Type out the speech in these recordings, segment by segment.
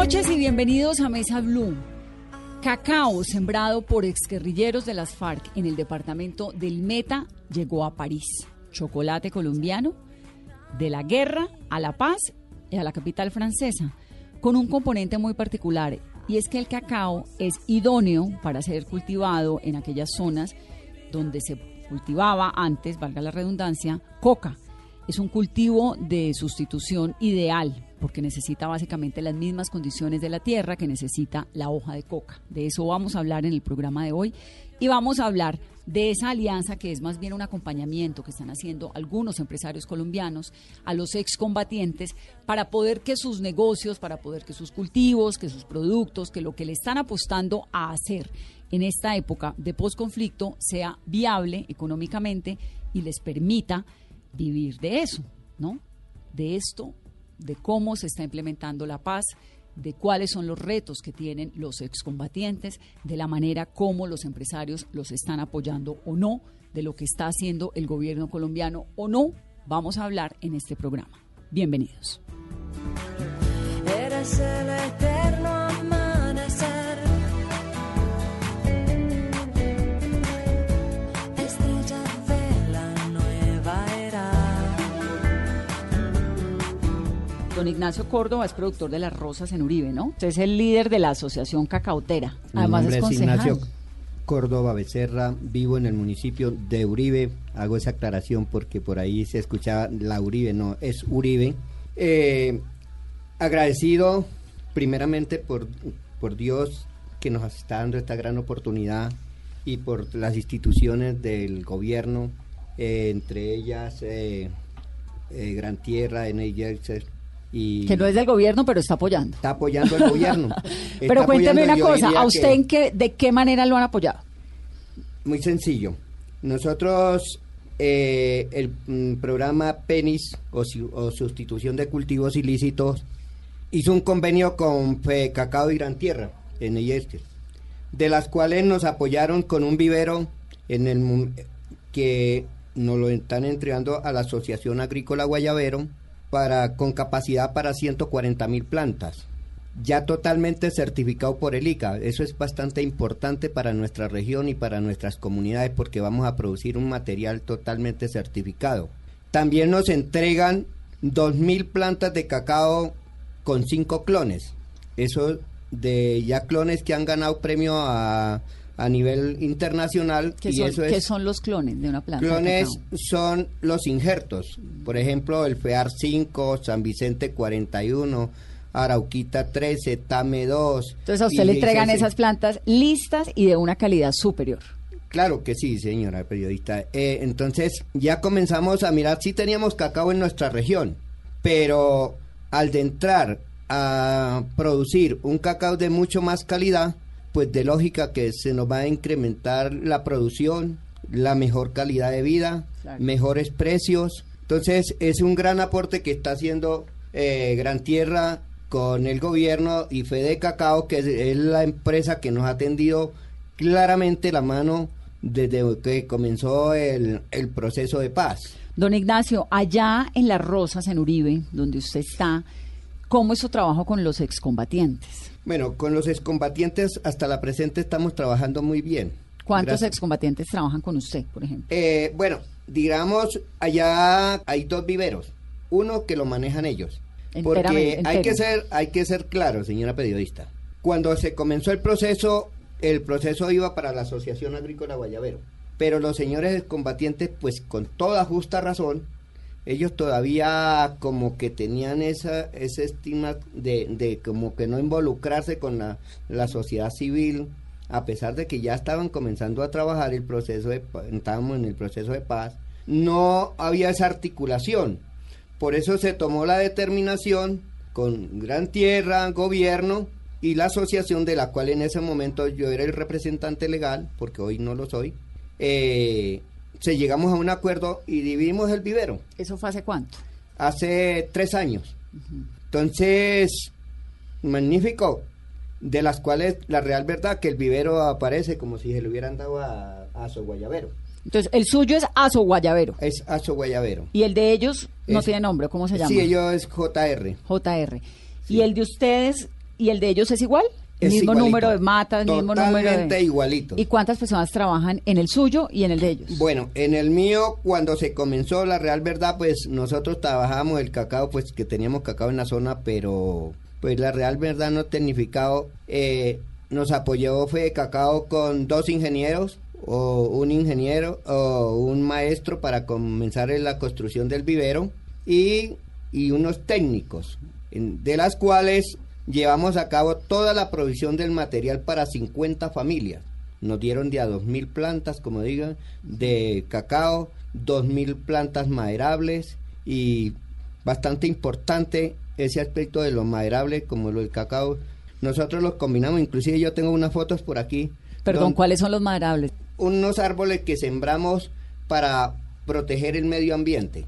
Noches y bienvenidos a Mesa Blue. Cacao sembrado por exguerrilleros de las FARC en el departamento del Meta llegó a París. Chocolate colombiano de la guerra a la paz y a la capital francesa, con un componente muy particular y es que el cacao es idóneo para ser cultivado en aquellas zonas donde se cultivaba antes, valga la redundancia, coca. Es un cultivo de sustitución ideal porque necesita básicamente las mismas condiciones de la tierra que necesita la hoja de coca. De eso vamos a hablar en el programa de hoy y vamos a hablar de esa alianza que es más bien un acompañamiento que están haciendo algunos empresarios colombianos a los excombatientes para poder que sus negocios, para poder que sus cultivos, que sus productos, que lo que le están apostando a hacer en esta época de posconflicto sea viable económicamente y les permita vivir de eso, ¿no? De esto, de cómo se está implementando la paz, de cuáles son los retos que tienen los excombatientes, de la manera como los empresarios los están apoyando o no, de lo que está haciendo el gobierno colombiano o no, vamos a hablar en este programa. Bienvenidos. Don Ignacio Córdoba es productor de Las Rosas en Uribe, ¿no? Usted es el líder de la Asociación Cacautera. Mi Además nombre es es. Ignacio Córdoba Becerra, vivo en el municipio de Uribe. Hago esa aclaración porque por ahí se escuchaba la Uribe, no, es Uribe. Eh, agradecido primeramente por, por Dios que nos está dando esta gran oportunidad y por las instituciones del gobierno, eh, entre ellas eh, eh, Gran Tierra, NYX y... Que no es del gobierno, pero está apoyando. Está apoyando el gobierno. Pero cuénteme una cosa, ¿a usted que- en qué, de qué manera lo han apoyado? Muy sencillo. Nosotros, eh, el mm, programa PENIS o, o sustitución de cultivos ilícitos hizo un convenio con Fe Cacao y Gran Tierra en Eyeste, de las cuales nos apoyaron con un vivero en el que nos lo están entregando a la Asociación Agrícola Guayabero para con capacidad para 140 mil plantas ya totalmente certificado por el ICA. Eso es bastante importante para nuestra región y para nuestras comunidades porque vamos a producir un material totalmente certificado. También nos entregan 2.000 plantas de cacao con 5 clones. Eso de ya clones que han ganado premio a, a nivel internacional. ¿Qué y son, eso qué es son los clones de una planta? Clones son los injertos. Por ejemplo, el FEAR 5, San Vicente 41, Arauquita 13, Tame 2. Entonces a usted le entregan esas plantas listas y de una calidad superior. Claro que sí, señora periodista. Eh, entonces ya comenzamos a mirar si teníamos cacao en nuestra región, pero al de entrar a producir un cacao de mucho más calidad, pues de lógica que se nos va a incrementar la producción, la mejor calidad de vida, Claro. mejores precios. Entonces es un gran aporte que está haciendo eh, Gran Tierra con el gobierno y Fede Cacao, que es, es la empresa que nos ha atendido claramente la mano desde que comenzó el, el proceso de paz. Don Ignacio, allá en Las Rosas, en Uribe, donde usted está, ¿cómo es su trabajo con los excombatientes? Bueno, con los excombatientes hasta la presente estamos trabajando muy bien. ¿Cuántos Gracias. excombatientes trabajan con usted, por ejemplo? Eh, bueno, digamos, allá hay dos viveros. Uno que lo manejan ellos. Porque hay que ser, hay que ser claro, señora periodista. Cuando se comenzó el proceso, el proceso iba para la Asociación Agrícola Guayabero. Pero los señores combatientes, pues con toda justa razón, ellos todavía como que tenían esa, ese estima de, de como que no involucrarse con la, la sociedad civil, a pesar de que ya estaban comenzando a trabajar el proceso de estábamos en el proceso de paz, no había esa articulación. Por eso se tomó la determinación con Gran Tierra, gobierno y la asociación de la cual en ese momento yo era el representante legal, porque hoy no lo soy, eh, se llegamos a un acuerdo y dividimos el vivero ¿Eso fue hace cuánto? hace tres años. Entonces, magnífico, de las cuales la real verdad que el vivero aparece como si se le hubieran dado a, a su guayabero. Entonces, el suyo es Aso Guayabero. Es a su guayabero. Y el de ellos no Es- tiene nombre, ¿cómo se llama? Sí, ellos es JR. JR. Sí. ¿Y el de ustedes y el de ellos es igual? El mismo igualito. número de matas, mismo número de... igualito. ¿Y cuántas personas trabajan en el suyo y en el de ellos? Bueno, en el mío, cuando se comenzó la real verdad, pues nosotros trabajábamos el cacao, pues que teníamos cacao en la zona, pero pues la real verdad no tecnificado eh, nos apoyó fue cacao con dos ingenieros o un ingeniero o un maestro para comenzar en la construcción del vivero y, y unos técnicos, en- de las cuales llevamos a cabo toda la provisión del material para 50 familias. Nos dieron de a 2.000 plantas, como digan, de cacao, 2.000 plantas maderables y bastante importante ese aspecto de lo maderable como lo del cacao. Nosotros los combinamos, inclusive yo tengo unas fotos por aquí. Perdón, ¿cuáles son los maderables? unos árboles que sembramos para proteger el medio ambiente,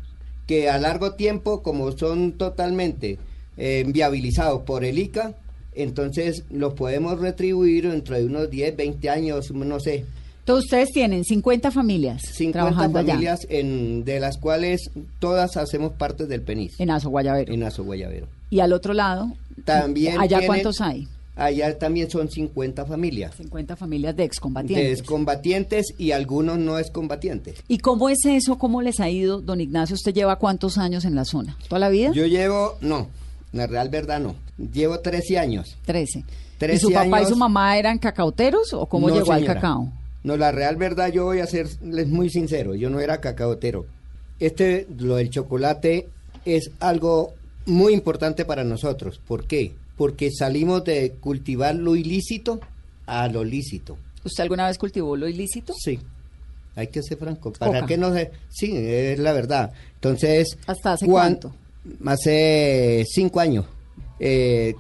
que a largo tiempo, como son totalmente eh, viabilizados por el ICA, entonces los podemos retribuir dentro de unos 10, 20 años, no sé, Entonces, ustedes tienen 50 familias 50 trabajando allá familias en, de las cuales todas hacemos parte del PENIS, en Aso Guayabero. en Guayabero. Y al otro lado, También ¿allá tienen- cuántos hay? Allá también son 50 familias. 50 familias de De excombatientes. excombatientes y algunos no excombatientes. ¿Y cómo es eso? ¿Cómo les ha ido, don Ignacio? ¿Usted lleva cuántos años en la zona? ¿Toda la vida? Yo llevo, no, la real verdad no, llevo 13 años. 13. ¿Y 13 su papá y su mamá eran cacauteros o cómo No, llegó al cacao? No, la real verdad yo voy a serles muy sincero, yo no era cacaotero. Este, lo del chocolate, es algo muy importante para nosotros. ¿Por qué? Porque salimos de cultivar lo ilícito a lo lícito. ¿Usted alguna vez cultivó lo ilícito? Sí, hay que ser franco. ¿Para Coca. qué no se...? Sí, es la verdad. Entonces... ¿Hasta hace cuan- cuánto? Hace cinco años. Eh,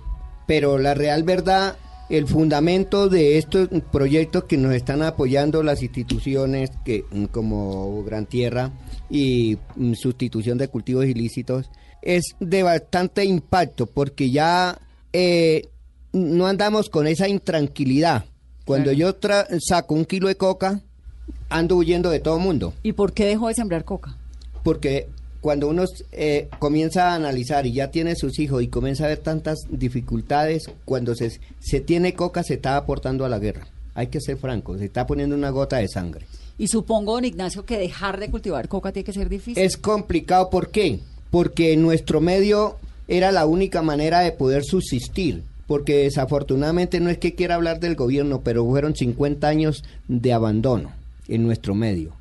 pero la real verdad, el fundamento de estos proyectos que nos están apoyando las instituciones que mm, como Gran Tierra y mm, sustitución de cultivos ilícitos es de bastante impacto porque ya eh, no andamos con esa intranquilidad. Cuando Claro. yo tra- saco un kilo de coca, ando huyendo de todo mundo ¿Y por qué dejó de sembrar coca? porque cuando uno eh, comienza a analizar y ya tiene sus hijos y comienza a ver tantas dificultades, cuando se, se tiene coca se está aportando a la guerra. Hay que ser franco, se está poniendo una gota de sangre. Y supongo, don Ignacio, que dejar de cultivar coca tiene que ser difícil. Es complicado, ¿por qué? Porque en nuestro medio era la única manera de poder subsistir. Porque desafortunadamente no es que quiera hablar del gobierno, pero fueron 50 años de abandono en nuestro medio.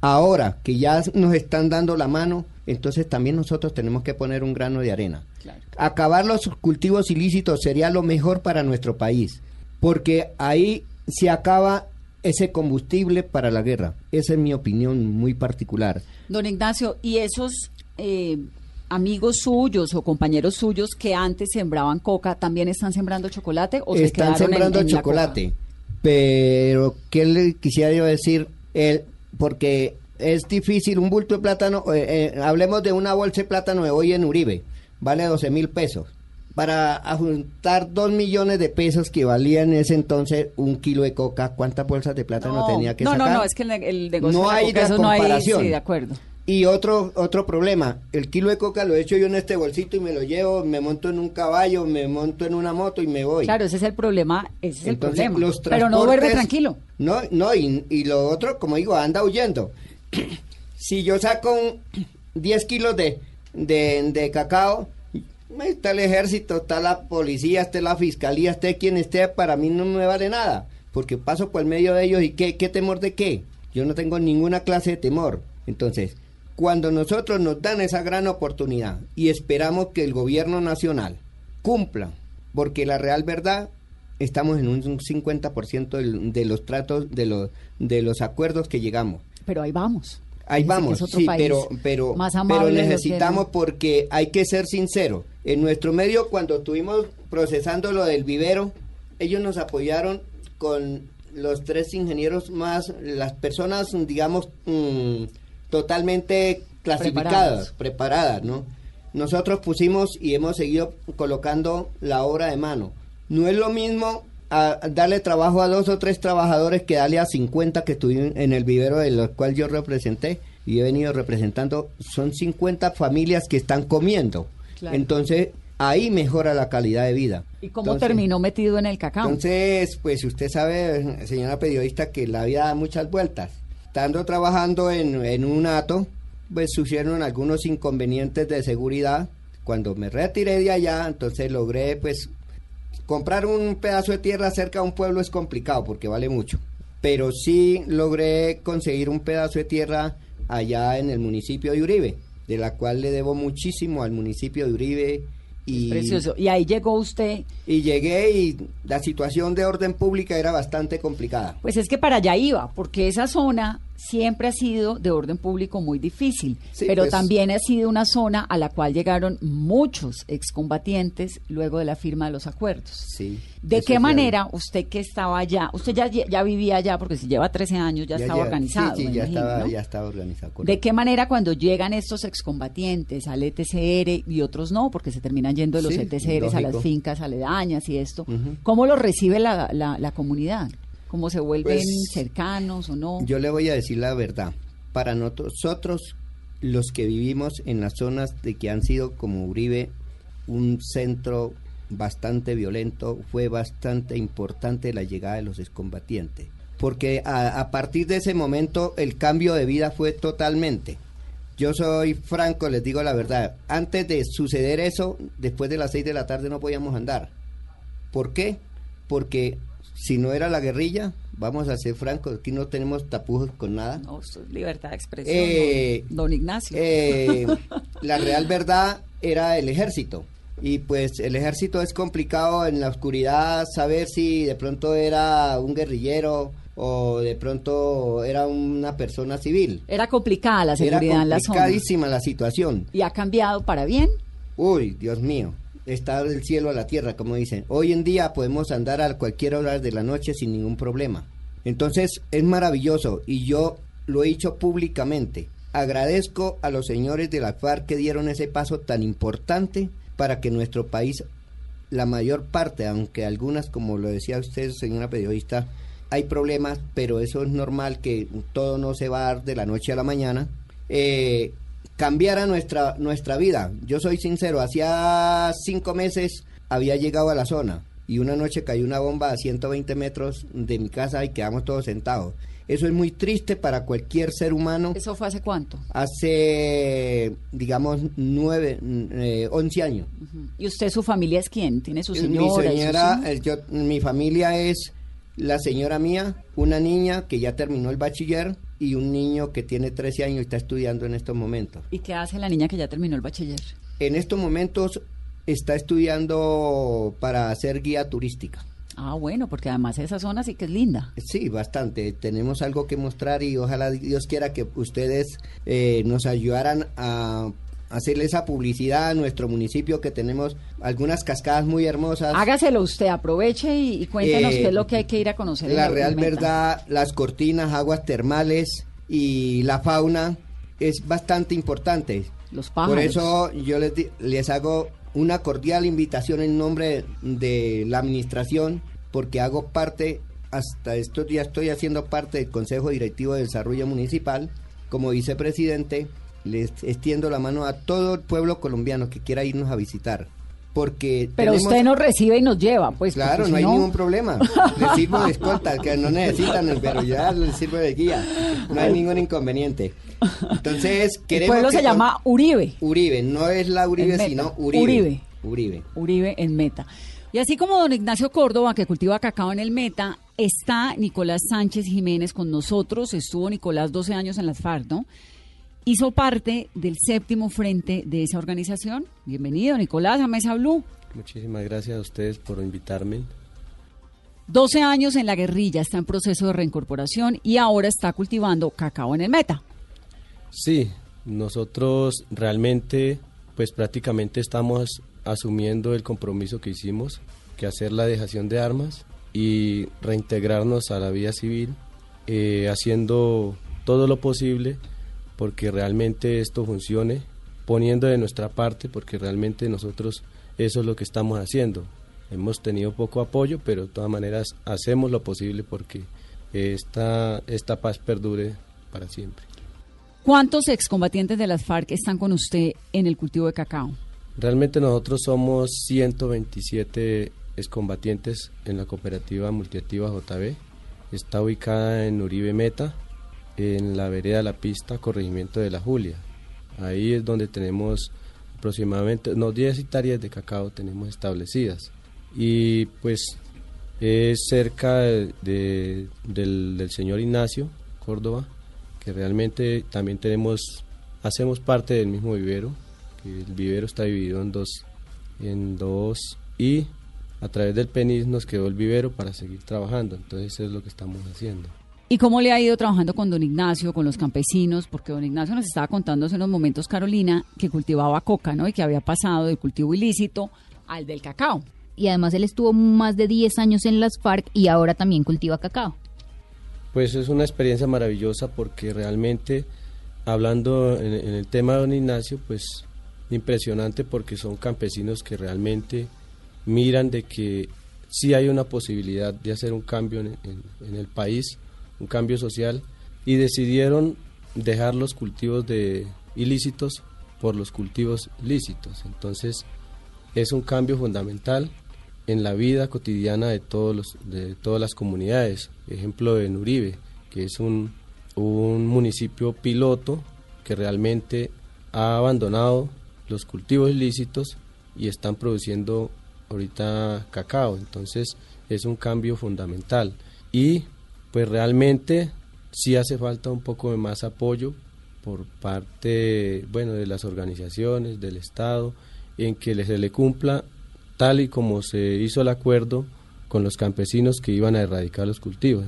Ahora que ya nos están dando la mano, entonces también nosotros tenemos que poner un grano de arena. Claro. Acabar los cultivos ilícitos sería lo mejor para nuestro país, porque ahí se acaba ese combustible para la guerra. Esa es mi opinión muy particular. Don Ignacio, ¿y esos eh, amigos suyos o compañeros suyos que antes sembraban coca también están sembrando chocolate o Están sembrando en chocolate, pero ¿qué le quisiera yo decir? El, porque es difícil un bulto de plátano, eh, eh, hablemos de una bolsa de plátano de hoy en Uribe, vale 12 mil pesos. Para juntar dos millones de pesos que valía en ese entonces un kilo de coca, ¿cuántas bolsas de plátano tenía que no, sacar? no, no, es que el, el negocio No de la hay coca, eso no hay, comparación. sí, de acuerdo. Y otro otro problema, el kilo de coca lo echo yo en este bolsito y me lo llevo, me monto en un caballo, me monto en una moto y me voy. Claro, ese es el problema, ese es el Entonces, problema. los Pero no duerme tranquilo. No, no, y, y lo otro, como digo, anda huyendo. Si yo saco un 10 kilos de, de, cacao, está el ejército, está la policía, está la fiscalía, esté quien esté, para mí no me vale nada, porque paso por el medio de ellos y qué, qué temor de qué. Yo no tengo ninguna clase de temor. Entonces, cuando nosotros nos dan esa gran oportunidad y esperamos que el gobierno nacional cumpla, porque la real verdad estamos en un 50% del- de los tratos, de los, de los acuerdos que llegamos. Pero ahí vamos. Ahí vamos, sí, pero, pero, más pero necesitamos porque hay que ser sincero. En nuestro medio, cuando estuvimos procesando lo del vivero, ellos nos apoyaron con los tres ingenieros más, las personas, digamos, mm, totalmente clasificadas, Preparadas. preparadas, ¿no? Nosotros pusimos y hemos seguido colocando la obra de mano. No es lo mismo a darle trabajo a dos o tres trabajadores que darle a 50 que estuvieron en el vivero de los cual yo representé y he venido representando. Son 50 familias que están comiendo. Claro. Entonces, ahí mejora la calidad de vida. ¿Y cómo Entonces- terminó metido en el cacao? entonces, pues usted sabe, señora periodista, que la vida da muchas vueltas. Estando trabajando en, en un ato, pues surgieron algunos inconvenientes de seguridad. Cuando me retiré de allá, entonces logré, pues, comprar un pedazo de tierra cerca de un pueblo es complicado porque vale mucho. Pero sí logré conseguir un pedazo de tierra allá en el municipio de Uribe, de la cual le debo muchísimo al municipio de Uribe. Y, Precioso. Y ahí llegó usted. y llegué y la situación de orden pública era bastante complicada. Pues es que para allá iba, porque esa zona siempre ha sido de orden público muy difícil, Sí, pero pues. también ha sido una zona a la cual llegaron muchos excombatientes luego de la firma de los acuerdos. Sí. ¿De qué manera usted que estaba allá, usted ya, ya vivía allá, porque si lleva 13 años ya, Ya estaba organizado? Sí, ya, imagino, estaba, ¿no? ya estaba organizado. ¿De qué manera cuando llegan estos excombatientes al ETCR y otros no, porque se terminan yendo de los ETCRs a las lógico. fincas aledañas y esto? ¿Cómo lo recibe la, la, la comunidad? ¿Cómo se vuelven Pues, cercanos o no? Yo le voy a decir la verdad. Para nosotros, los que vivimos en las zonas de que han sido como Uribe, un centro bastante violento, fue bastante importante la llegada de los excombatientes. Porque a, a partir de ese momento el cambio de vida fue totalmente. Yo soy franco, les digo la verdad. Antes de suceder eso, después de las 6 de la tarde no podíamos andar. ¿Por qué? Porque si no era la guerrilla, vamos a ser francos, aquí no tenemos tapujos con nada. No, es libertad de expresión. Eh, don, don Ignacio. Eh, la real verdad era el ejército. Y pues el ejército es complicado en la oscuridad saber si de pronto era un guerrillero o de pronto era una persona civil. Era complicada la seguridad era en la zona. complicadísima la situación. ¿Y ha cambiado para bien? Uy, Dios mío, está del cielo a la tierra, como dicen. Hoy en día podemos andar a cualquier hora de la noche sin ningún problema. Entonces es maravilloso y yo lo he dicho públicamente. Agradezco a los señores de la FARC que dieron ese paso tan importante para que nuestro país, la mayor parte, aunque algunas, como lo decía usted, señora periodista, hay problemas, pero eso es normal que todo no se va a dar de la noche a la mañana. Eh, cambiara nuestra, nuestra vida. Yo soy sincero, hacía cinco meses había llegado a la zona y una noche cayó una bomba a 120 metros de mi casa y quedamos todos sentados. Eso es muy triste para cualquier ser humano. ¿Eso fue hace cuánto? Hace, digamos, nueve, eh, 11 años. ¿Y usted, su familia es quién? ¿Tiene su Mi señora? sus señora, eh, yo, mi familia es la señora mía, una niña que ya terminó el bachiller y un niño que tiene 13 años y está estudiando en estos momentos. ¿Y qué hace la niña que ya terminó el bachiller? En estos momentos está estudiando para ser guía turística. Ah, bueno, porque además esa zona sí que es linda. Sí, bastante. Tenemos algo que mostrar y ojalá Dios quiera que ustedes eh, nos ayudaran a hacerle esa publicidad a nuestro municipio que tenemos algunas cascadas muy hermosas. Hágaselo usted, aproveche y, y cuéntenos Eh, qué es lo que hay que ir a conocer. La en real verdad, las cortinas, aguas termales y la fauna es bastante importante. Los pájaros. Por eso yo les, les hago una cordial invitación en nombre de la administración, porque hago parte, hasta estos días estoy haciendo parte del Consejo Directivo de Desarrollo Municipal. Como vicepresidente, les extiendo la mano a todo el pueblo colombiano que quiera irnos a visitar. Porque Pero tenemos- usted nos recibe y nos lleva, pues. Claro, no hay ningún problema. Les sirvo de escolta, que no necesitan, pero ya les sirve de guía. No hay ningún inconveniente. Entonces, El queremos pueblo que se con- llama Uribe. Uribe, no es la Uribe, sino Uribe. Uribe. Uribe. Uribe en Meta. Y así como don Ignacio Córdoba, que cultiva cacao en el Meta, está Nicolás Sánchez Jiménez con nosotros. Estuvo Nicolás 12 años en las FARC, ¿no? Hizo parte del séptimo frente de esa organización. Bienvenido, Nicolás, a Mesa Blue. Muchísimas gracias a ustedes por invitarme. 12 años en la guerrilla, está en proceso de reincorporación y ahora está cultivando cacao en el Meta. Sí, nosotros realmente, pues prácticamente estamos asumiendo el compromiso que hicimos, que hacer la dejación de armas y reintegrarnos a la vida civil, eh, haciendo todo lo posible porque realmente esto funcione, poniendo de nuestra parte, porque realmente nosotros eso es lo que estamos haciendo. Hemos tenido poco apoyo, pero de todas maneras hacemos lo posible porque esta, esta paz perdure para siempre. ¿Cuántos excombatientes de las FARC están con usted en el cultivo de cacao? Realmente nosotros somos 127 excombatientes en la cooperativa multiactiva JB. Está ubicada en Uribe Meta, en la vereda La Pista, corregimiento de la Julia. Ahí es donde tenemos aproximadamente unos 10 hectáreas de cacao tenemos establecidas. Y pues es cerca de- de- del, señor Ignacio Córdoba, que realmente también tenemos, hacemos parte del mismo vivero, el vivero está dividido en dos, en dos y a través del PENIS nos quedó el vivero para seguir trabajando, entonces eso es lo que estamos haciendo. ¿Y cómo le ha ido trabajando con don Ignacio, con los campesinos? Porque don Ignacio nos estaba contando hace unos momentos, Carolina, que cultivaba coca, ¿no? Y que había pasado del cultivo ilícito al del cacao. y además él estuvo más de 10 años en las FARC y ahora también cultiva cacao. Pues es una experiencia maravillosa porque realmente, hablando en, en el tema de don Ignacio, pues impresionante porque son campesinos que realmente miran de que sí hay una posibilidad de hacer un cambio en, en- en el país, un cambio social, y decidieron dejar los cultivos de ilícitos por los cultivos lícitos. Entonces, es un cambio fundamental en la vida cotidiana de todos los de todas las comunidades. Ejemplo en Uribe que es un, un municipio piloto que realmente ha abandonado los cultivos ilícitos y están produciendo ahorita cacao. Entonces es un cambio fundamental. Y pues realmente sí hace falta un poco de más apoyo por parte bueno de las organizaciones del estado en que se le cumpla tal y como se hizo el acuerdo con los campesinos que iban a erradicar los cultivos.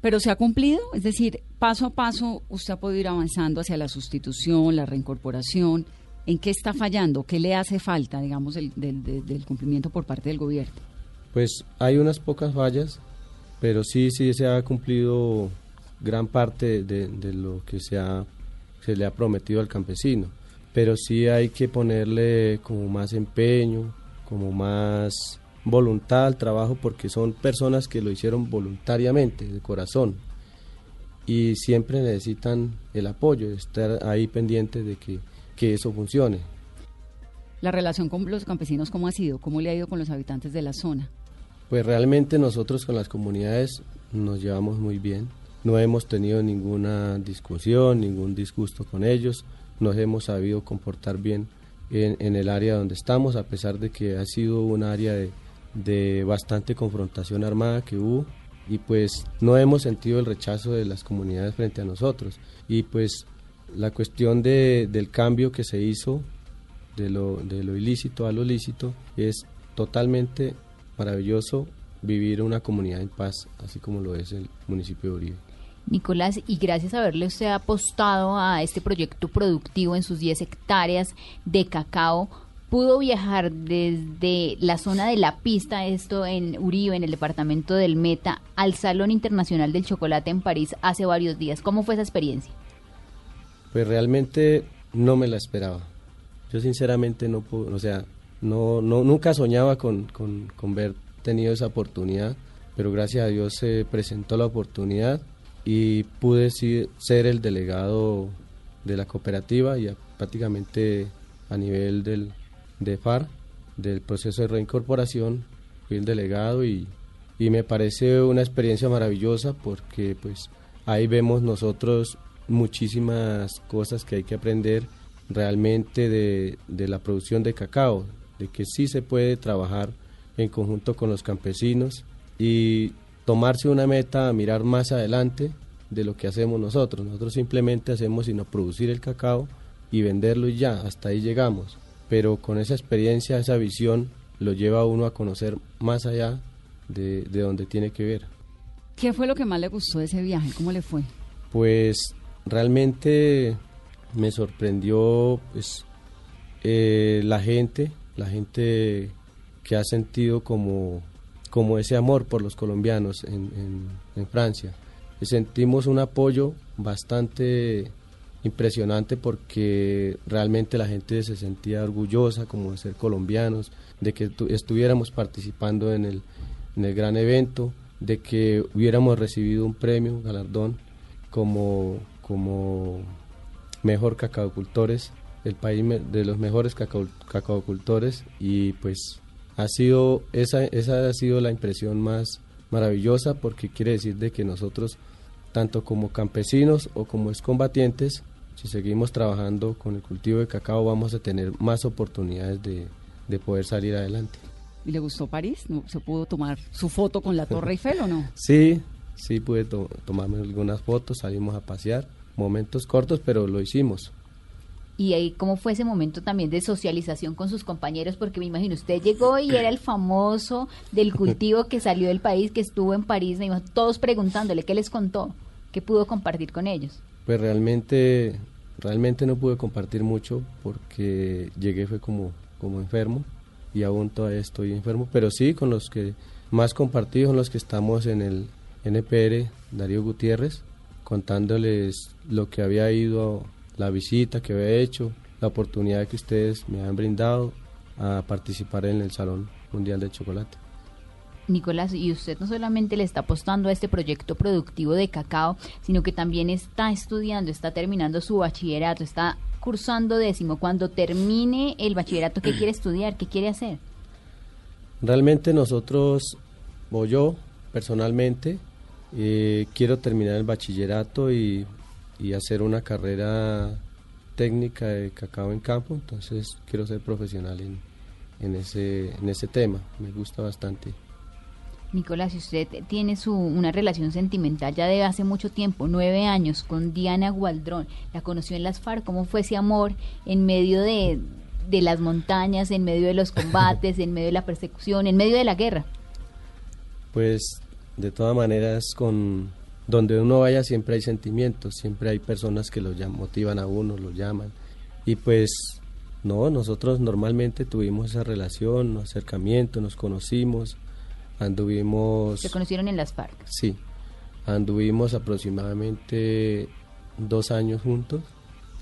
Pero se ha cumplido, es decir, paso a paso usted ha podido ir avanzando hacia la sustitución, la reincorporación. ¿En qué está fallando? ¿Qué le hace falta, digamos, del- del- del cumplimiento por parte del gobierno? Pues hay unas pocas fallas, pero sí, sí se ha cumplido gran parte de, lo que se, ha, le ha prometido al campesino. Pero sí hay que ponerle como más empeño, como más voluntad al trabajo, porque son personas que lo hicieron voluntariamente, de corazón. Y siempre necesitan el apoyo, estar ahí pendientes de que, que eso funcione. La relación con los campesinos, ¿cómo ha sido? ¿Cómo le ha ido con los habitantes de la zona? Pues realmente nosotros con las comunidades nos llevamos muy bien. No hemos tenido ninguna discusión, ningún disgusto con ellos. Nos hemos sabido comportar bien en, el área donde estamos, a pesar de que ha sido un área de, de bastante confrontación armada que hubo. Y pues no hemos sentido el rechazo de las comunidades frente a nosotros. Y pues la cuestión de, del cambio que se hizo de lo, de lo ilícito a lo lícito, es totalmente maravilloso vivir una comunidad en paz, así como lo es el municipio de Uribe. Nicolás, y gracias a haberle usted apostado a este proyecto productivo en sus 10 hectáreas de cacao, pudo viajar desde la zona de la pista, esto en Uribe, en el departamento del Meta, al Salón Internacional del Chocolate en París hace varios días. ¿Cómo fue esa experiencia? Pues realmente no me la esperaba. Yo sinceramente no puedo, o sea, no, no, nunca soñaba con, con, con ver tenido esa oportunidad, pero gracias a Dios se presentó la oportunidad y pude ser el delegado de la cooperativa y a- prácticamente a nivel del, de FAR, del proceso de reincorporación, fui el delegado y, y me parece una experiencia maravillosa porque pues ahí vemos nosotros muchísimas cosas que hay que aprender realmente de, de la producción de cacao, de que sí se puede trabajar en conjunto con los campesinos y tomarse una meta a mirar más adelante de lo que hacemos nosotros. Nosotros simplemente hacemos sino producir el cacao y venderlo y ya, hasta ahí llegamos. Pero con esa experiencia, esa visión, lo lleva a uno a conocer más allá de, de donde tiene que ver. ¿Qué fue lo que más le gustó de ese viaje? ¿Cómo le fue? Pues realmente me sorprendió pues, eh, la gente, la gente que ha sentido como, como ese amor por los colombianos en, Francia. Y sentimos un apoyo bastante impresionante porque realmente la gente se sentía orgullosa como de ser colombianos, de que tu- estuviéramos participando en el, en el gran evento, de que hubiéramos recibido un premio, galardón como, como mejor cacaocultores, el país de los mejores cacao- cacaocultores y pues ha sido esa esa ha sido la impresión más maravillosa porque quiere decir de que nosotros tanto como campesinos o como excombatientes si seguimos trabajando con el cultivo de cacao vamos a tener más oportunidades de, de poder salir adelante. ¿Y le gustó París? ¿No ¿Se pudo tomar su foto con la Torre Eiffel o no? Sí, sí pude to- tomarme algunas fotos, salimos a pasear, momentos cortos, pero lo hicimos. Y ahí, ¿cómo fue ese momento también de socialización con sus compañeros? Porque me imagino, usted llegó y era el famoso del cultivo que salió del país, que estuvo en París, me imagino, todos preguntándole, ¿qué les contó? ¿Qué pudo compartir con ellos? Pues realmente, realmente no pude compartir mucho porque llegué fue como, como enfermo y aún todavía estoy enfermo, pero sí con los que más compartí son los que estamos en el NPR, Darío Gutiérrez, contándoles lo que había ido, la visita que había hecho, la oportunidad que ustedes me han brindado a participar en el Salón Mundial del Chocolate. Nicolás, y usted no solamente le está apostando a este proyecto productivo de cacao, sino que también está estudiando, está terminando su bachillerato, está cursando décimo. Cuando termine el bachillerato, ¿qué quiere estudiar? ¿Qué quiere hacer? Realmente nosotros, o yo personalmente, eh, quiero terminar el bachillerato y, y hacer una carrera técnica de cacao en campo, entonces quiero ser profesional en, en, ese, en ese tema, me gusta bastante. Nicolás, usted tiene su, una relación sentimental ya de hace mucho tiempo, nueve años, con Diana Gualdrón, la conoció en las FARC, ¿cómo fue ese amor en medio de, de las montañas, en medio de los combates, en medio de la persecución, en medio de la guerra? Pues de todas maneras, con donde uno vaya siempre hay sentimientos, siempre hay personas que lo motivan a uno, lo llaman. Y pues no, nosotros normalmente tuvimos esa relación, acercamiento, nos conocimos, anduvimos... Se conocieron en las FARC. Sí, anduvimos aproximadamente dos años juntos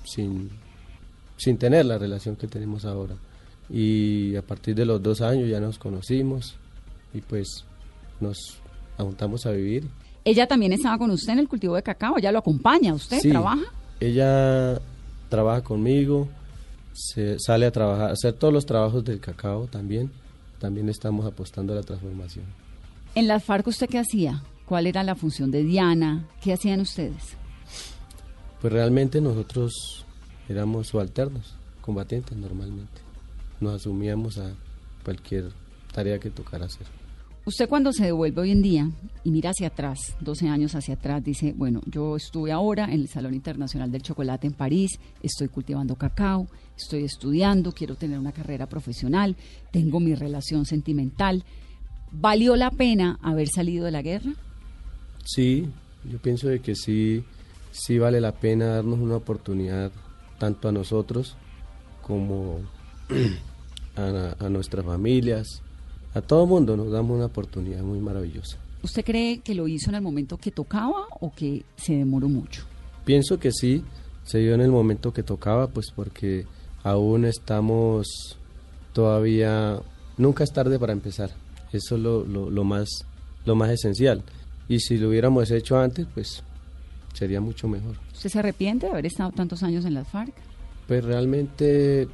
sin, sin tener la relación que tenemos ahora. Y a partir de los dos años ya nos conocimos y pues nos juntamos a vivir. Ella también estaba con usted en el cultivo de cacao, ella lo acompaña, ¿usted Sí, trabaja? Ella trabaja conmigo, se sale a trabajar, a hacer todos los trabajos del cacao también. También estamos apostando a la transformación. En las FARC, ¿usted qué hacía? ¿Cuál era la función de Diana? ¿Qué hacían ustedes? Pues realmente nosotros éramos subalternos, combatientes normalmente. Nos asumíamos a cualquier tarea que tocara hacer. Usted cuando se devuelve hoy en día y mira hacia atrás, 12 años hacia atrás, dice, bueno, yo estuve ahora en el Salón Internacional del Chocolate en París, estoy cultivando cacao, estoy estudiando, quiero tener una carrera profesional, tengo mi relación sentimental. ¿Valió la pena haber salido de la guerra? Sí, yo pienso de que sí, sí vale la pena darnos una oportunidad tanto a nosotros como a, a nuestras familias, a todo mundo nos damos una oportunidad muy maravillosa. ¿Usted cree que lo hizo en el momento que tocaba o que se demoró mucho? Pienso que sí, se dio en el momento que tocaba, pues porque aún estamos todavía, nunca es tarde para empezar, eso es lo, lo, lo más, lo más esencial. Y si lo hubiéramos hecho antes, pues sería mucho mejor. ¿Usted se arrepiente de haber estado tantos años en las FARC? Pues realmente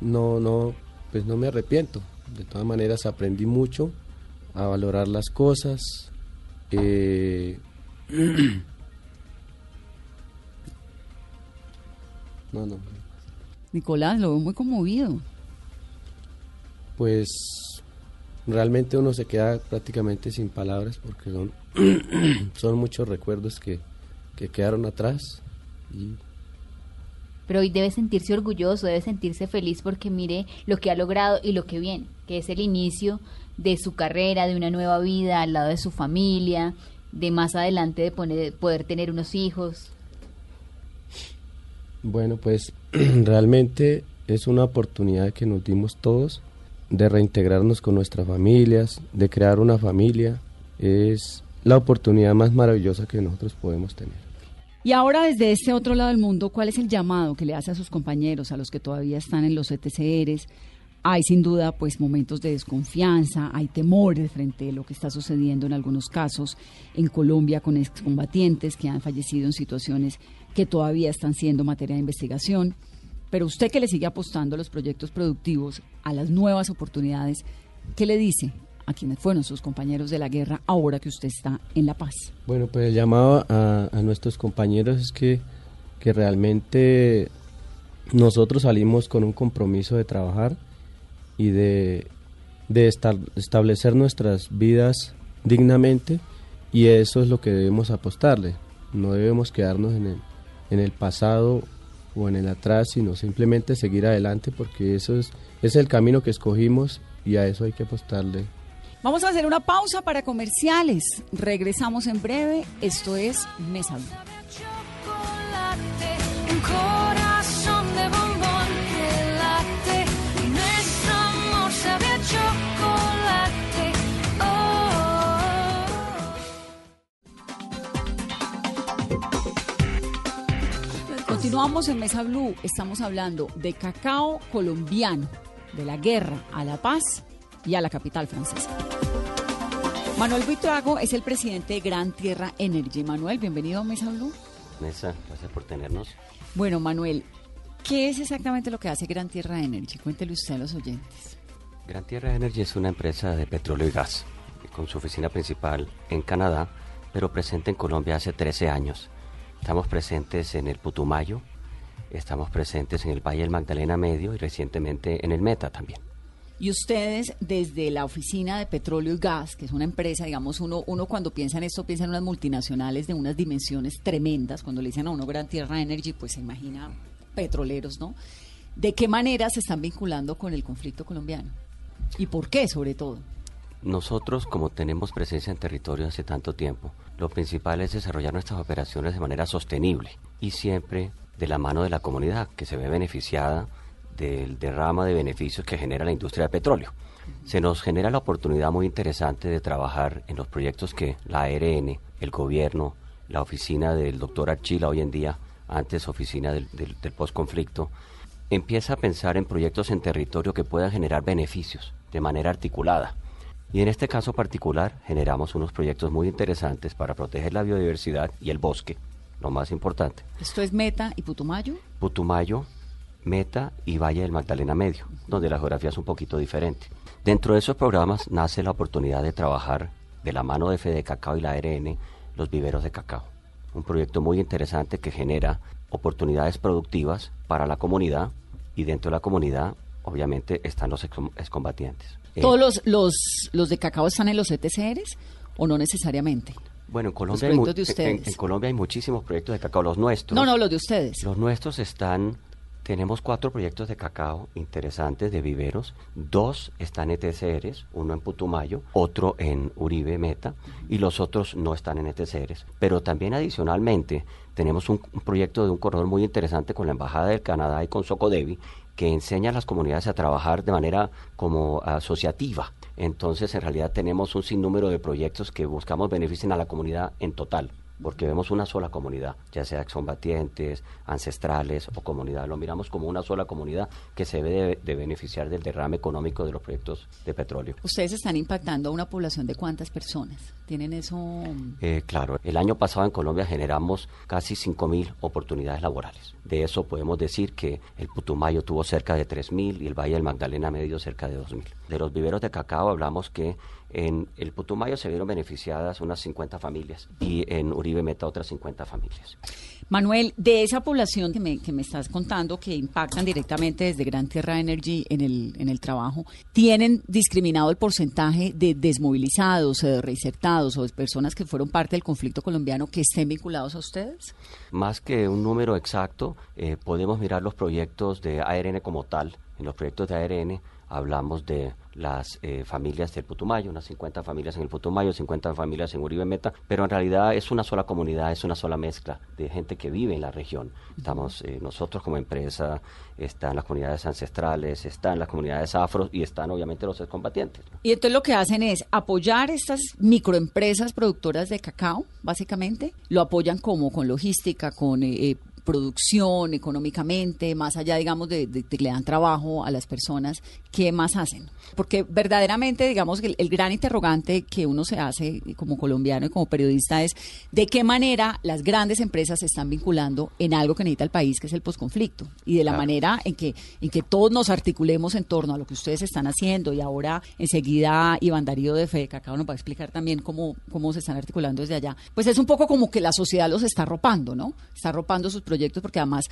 no, no, pues no me arrepiento. De todas maneras aprendí mucho a valorar las cosas. eh, no, no. Nicolás, lo veo muy conmovido. Pues realmente uno se queda prácticamente sin palabras porque son, son muchos recuerdos que, que quedaron atrás y Pero hoy debe sentirse orgulloso, debe sentirse feliz porque mire lo que ha logrado y lo que viene, que es el inicio de su carrera, de una nueva vida al lado de su familia, de más adelante de poner- poder tener unos hijos. Bueno, pues realmente es una oportunidad que nos dimos todos de reintegrarnos con nuestras familias, de crear una familia. Es la oportunidad más maravillosa que nosotros podemos tener. Y ahora desde este otro lado del mundo, ¿cuál es el llamado que le hace a sus compañeros, a los que todavía están en los ETCRs? Hay sin duda pues momentos de desconfianza, hay temores frente a lo que está sucediendo en algunos casos en Colombia con excombatientes que han fallecido en situaciones que todavía están siendo materia de investigación. Pero usted que le sigue apostando a los proyectos productivos, a las nuevas oportunidades, ¿qué le dice a quienes fueron sus compañeros de la guerra ahora que usted está en La Paz? Bueno, pues el llamado a, nuestros compañeros es que, que realmente nosotros salimos con un compromiso de trabajar y de, de estar- establecer nuestras vidas dignamente y eso es lo que debemos apostarle. No debemos quedarnos en el, en el pasado o en el atrás, sino simplemente seguir adelante porque eso es, es el camino que escogimos y a eso hay que apostarle. Vamos a hacer una pausa para comerciales. Regresamos en breve. Esto es Mesa Continuamos en Mesa Blue. Estamos hablando de cacao colombiano, de la guerra a la paz y a la capital francesa. Manuel Buitrago es el presidente de Gran Tierra Energy. Manuel, bienvenido a Mesa Blue. Mesa, gracias por tenernos. Bueno, Manuel, ¿qué es exactamente lo que hace Gran Tierra Energy? Cuéntele usted a los oyentes. Gran Tierra Energy es una empresa de petróleo y gas, con su oficina principal en Canadá, pero presente en Colombia hace 13 años. Estamos presentes en el Putumayo, estamos presentes en el Valle del Magdalena Medio y recientemente en el Meta también. Y ustedes, desde la Oficina de Petróleo y Gas, que es una empresa, digamos, uno, uno cuando piensa en esto, piensa en unas multinacionales de unas dimensiones tremendas. Cuando le dicen a uno Gran Tierra Energy, pues se imagina petroleros, ¿no? ¿De qué manera se están vinculando con el conflicto colombiano? ¿Y por qué, sobre todo? Nosotros, como tenemos presencia en territorio hace tanto tiempo, lo principal es desarrollar nuestras operaciones de manera sostenible y siempre de la mano de la comunidad que se ve beneficiada del derrama de beneficios que genera la industria del petróleo. Se nos genera la oportunidad muy interesante de trabajar en los proyectos que la ARN, el gobierno, la oficina del doctor Archila hoy en día, antes oficina del, del, del postconflicto, empieza a pensar en proyectos en territorio que puedan generar beneficios de manera articulada. Y en este caso particular generamos unos proyectos muy interesantes para proteger la biodiversidad y el bosque, lo más importante. Esto es Meta y Putumayo. Putumayo, Meta y Valle del Magdalena Medio, donde la geografía es un poquito diferente. Dentro de esos programas nace la oportunidad de trabajar de la mano de Fede Cacao y la ARN los viveros de cacao. Un proyecto muy interesante que genera oportunidades productivas para la comunidad y dentro de la comunidad obviamente están los excom- excombatientes. Eh, ¿Todos los, los, los de cacao están en los ETCRs o no necesariamente? bueno, en Colombia, hay en- en Colombia hay muchísimos proyectos de cacao, los nuestros. No, no, los de ustedes. Los nuestros están, tenemos cuatro proyectos de cacao interesantes de viveros, dos están en ETCRs, uno en Putumayo, otro en Uribe Meta y los otros no están en ETCRs. Pero también adicionalmente tenemos un, un proyecto de un corredor muy interesante con la Embajada del Canadá y con Socodevi que enseña a las comunidades a trabajar de manera como asociativa. Entonces, en realidad tenemos un sinnúmero de proyectos que buscamos beneficien a la comunidad en total porque vemos una sola comunidad, ya sea excombatientes, ancestrales o comunidad. Lo miramos como una sola comunidad que se debe de, de beneficiar del derrame económico de los proyectos de petróleo. Ustedes están impactando a una población de cuántas personas. ¿Tienen eso? Eh, claro, el año pasado en Colombia generamos casi 5.000 oportunidades laborales. De eso podemos decir que el Putumayo tuvo cerca de 3.000 y el Valle del Magdalena Medio cerca de 2.000. De los viveros de cacao hablamos que en el Putumayo se vieron beneficiadas unas 50 familias y en Uribe Meta otras 50 familias. Manuel, de esa población que me, que me estás contando, que impactan directamente desde Gran Tierra Energy en el, en el trabajo, ¿tienen discriminado el porcentaje de desmovilizados o de reinsertados o de personas que fueron parte del conflicto colombiano que estén vinculados a ustedes? Más que un número exacto, eh, podemos mirar los proyectos de ARN como tal. En los proyectos de ARN hablamos de las eh, familias del Putumayo, unas 50 familias en el Putumayo, 50 familias en Uribe Meta, pero en realidad es una sola comunidad, es una sola mezcla de gente que vive en la región. Estamos eh, nosotros como empresa, están las comunidades ancestrales, están las comunidades afros y están obviamente los excombatientes. ¿no? Y entonces lo que hacen es apoyar estas microempresas productoras de cacao, básicamente. Lo apoyan como con logística, con eh, eh, producción, económicamente, más allá, digamos, de, que le dan trabajo a las personas. ¿Qué más hacen? Porque verdaderamente, digamos, el, el gran interrogante que uno se hace como colombiano y como periodista es de qué manera las grandes empresas se están vinculando en algo que necesita el país, que es el posconflicto, y de la Claro. manera en que, en que todos nos articulemos en torno a lo que ustedes están haciendo y ahora enseguida Iván Darío de Fede Cacao nos va a explicar también cómo, cómo se están articulando desde allá. Pues es un poco como que la sociedad los está arropando, ¿no? Está arropando sus proyectos porque además,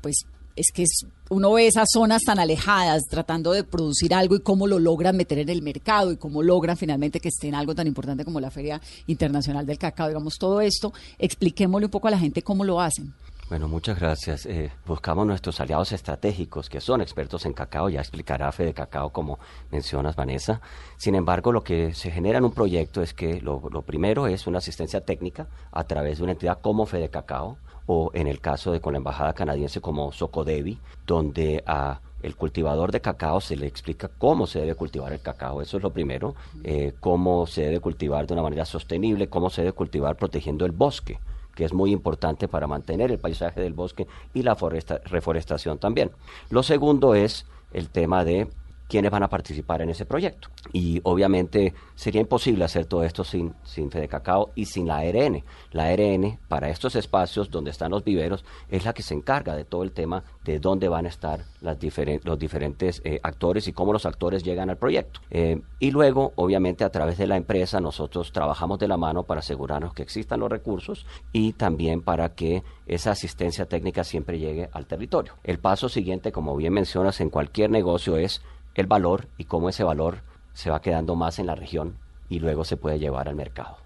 pues es que es- uno ve esas zonas tan alejadas tratando de producir algo y cómo lo logran meter en el mercado y cómo logran finalmente que esté en algo tan importante como la Feria Internacional del Cacao. Digamos, todo esto, expliquémosle un poco a la gente cómo lo hacen. Bueno, muchas gracias. Eh, buscamos nuestros aliados estratégicos, que son expertos en cacao, ya explicará Fede Cacao como mencionas, Vanessa. Sin embargo, lo que se genera en un proyecto es que lo, lo primero es una asistencia técnica a través de una entidad como Fede Cacao, o en el caso de con la embajada canadiense como Socodevi, donde a el cultivador de cacao se le explica cómo se debe cultivar el cacao, eso es lo primero, eh, cómo se debe cultivar de una manera sostenible, cómo se debe cultivar protegiendo el bosque que es muy importante para mantener el paisaje del bosque y la foresta- reforestación también. Lo segundo es el tema de quiénes van a participar en ese proyecto. Y obviamente sería imposible hacer todo esto sin, sin Fede Cacao y sin la ARN. La ARN, para estos espacios donde están los viveros, es la que se encarga de todo el tema de dónde van a estar los diferentes eh, actores y cómo los actores llegan al proyecto. Eh, y luego, obviamente, a través de la empresa, nosotros trabajamos de la mano para asegurarnos que existan los recursos y también para que esa asistencia técnica siempre llegue al territorio. El paso siguiente, como bien mencionas, en cualquier negocio es el valor y cómo ese valor se va quedando más en la región y luego se puede llevar al mercado.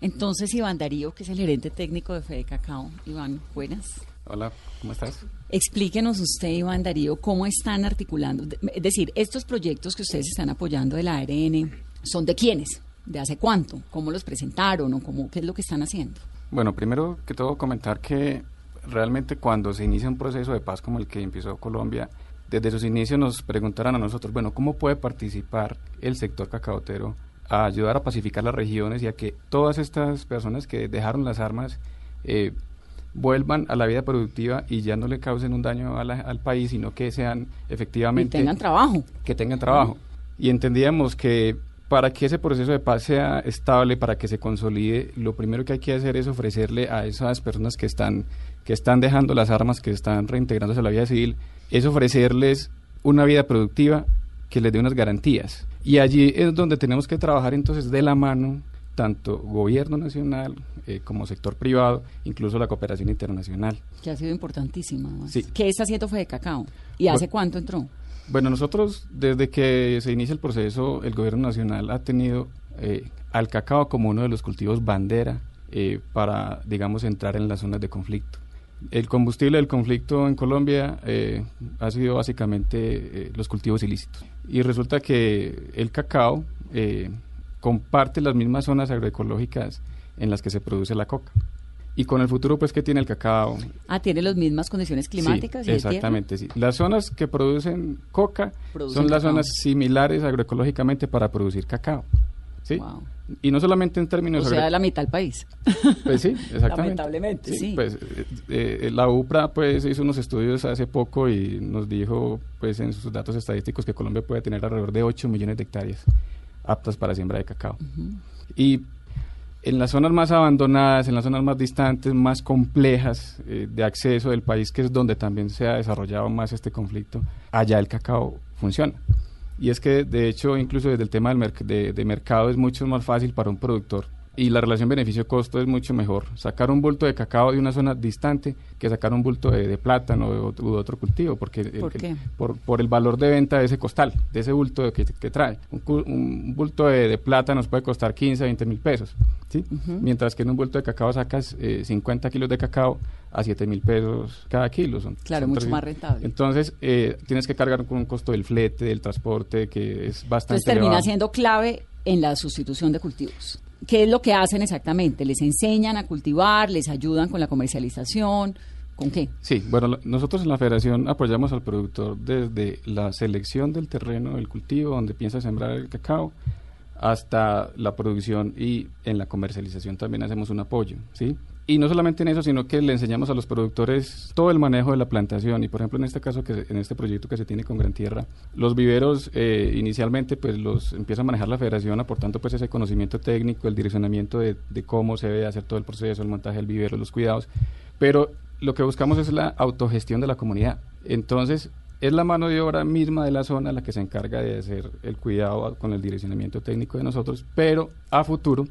Entonces, Iván Darío, que es el gerente técnico de Fede Cacao. Iván, buenas. Hola, ¿cómo estás? Explíquenos usted, Iván Darío, cómo están articulando. Es decir, estos proyectos que ustedes están apoyando de la ARN, ¿son de quiénes? ¿De hace cuánto? ¿Cómo los presentaron o cómo, qué es lo que están haciendo? Bueno, primero que todo comentar que realmente cuando se inicia un proceso de paz como el que empezó Colombia, desde sus inicios nos preguntaron a nosotros, bueno, ¿cómo puede participar el sector cacaotero a ayudar a pacificar las regiones y a que todas estas personas que dejaron las armas eh, vuelvan a la vida productiva y ya no le causen un daño a la- al país, sino que sean efectivamente... Y tengan trabajo. que tengan trabajo. Y entendíamos que para que ese proceso de paz sea estable, para que se consolide, lo primero que hay que hacer es ofrecerle a esas personas que están, que están dejando las armas, que están reintegrándose a la vida civil, es ofrecerles una vida productiva que les dé unas garantías. Y allí es donde tenemos que trabajar entonces de la mano tanto gobierno nacional eh, como sector privado, incluso la cooperación internacional. Que ha sido importantísima. Sí. ¿Qué está haciendo Fede Cacao? ¿Y hace Bu- cuánto entró? Bueno, nosotros desde que se inicia el proceso, el gobierno nacional ha tenido eh, al cacao como uno de los cultivos bandera eh, para, digamos, entrar en las zonas de conflicto. El combustible del conflicto en Colombia eh, ha sido básicamente eh, los cultivos ilícitos. Y resulta que el cacao eh, comparte las mismas zonas agroecológicas en las que se produce la coca. Y con el futuro pues que tiene el cacao, Ah, tiene las mismas condiciones climáticas Sí, y exactamente, sí. Las zonas que producen coca Producen son las cacao. zonas similares agroecológicamente para producir cacao. ¿Sí? Wow. Y no solamente en términos... O sea, la mitad del país. Pues sí, exactamente. Lamentablemente, sí. Pues eh, eh, la UPRA pues hizo unos estudios hace poco y nos dijo pues en sus datos estadísticos que Colombia puede tener alrededor de 8 millones de hectáreas aptas para siembra de cacao. Y en las zonas más abandonadas, en las zonas más distantes, más complejas eh, de acceso del país, que es donde también se ha desarrollado más este conflicto, allá el cacao funciona. Y es que, de hecho, incluso desde el tema del de, de mercado es mucho más fácil para un productor y la relación beneficio-costo es mucho mejor. Sacar un bulto de cacao de una zona distante que sacar un bulto de, de plátano o de, otro cultivo, porque ¿Por el- qué? por, por el valor de venta de ese costal, de ese bulto que, que trae. Un, un bulto de, de plata nos puede costar 15, 20 mil pesos, ¿sí? Mientras que en un bulto de cacao sacas eh, 50 kilos de cacao a 7 mil pesos cada kilo. Son, Claro, son mucho tres- más rentable. Entonces, eh, tienes que cargar con un costo del flete, del transporte, que es bastante Entonces termina elevado. siendo clave en la sustitución de cultivos. ¿Qué es lo que hacen exactamente? ¿Les enseñan a cultivar? ¿Les ayudan con la comercialización? ¿Con qué? Sí, bueno, nosotros en la federación apoyamos al productor desde la selección del terreno, del cultivo, donde piensa sembrar el cacao, hasta la producción y en la comercialización también hacemos un apoyo, ¿sí? Y no solamente en eso, sino que le enseñamos a los productores todo el manejo de la plantación. Y por ejemplo, en este caso, que en este proyecto que se tiene con Gran Tierra, los viveros eh, inicialmente pues los empieza a manejar la federación aportando pues ese conocimiento técnico, el direccionamiento de, de cómo se debe hacer todo el proceso, el montaje del vivero, los cuidados. Pero lo que buscamos es la autogestión de la comunidad. Entonces, es la mano de obra misma de la zona la que se encarga de hacer el cuidado con el direccionamiento técnico de nosotros, pero a futuro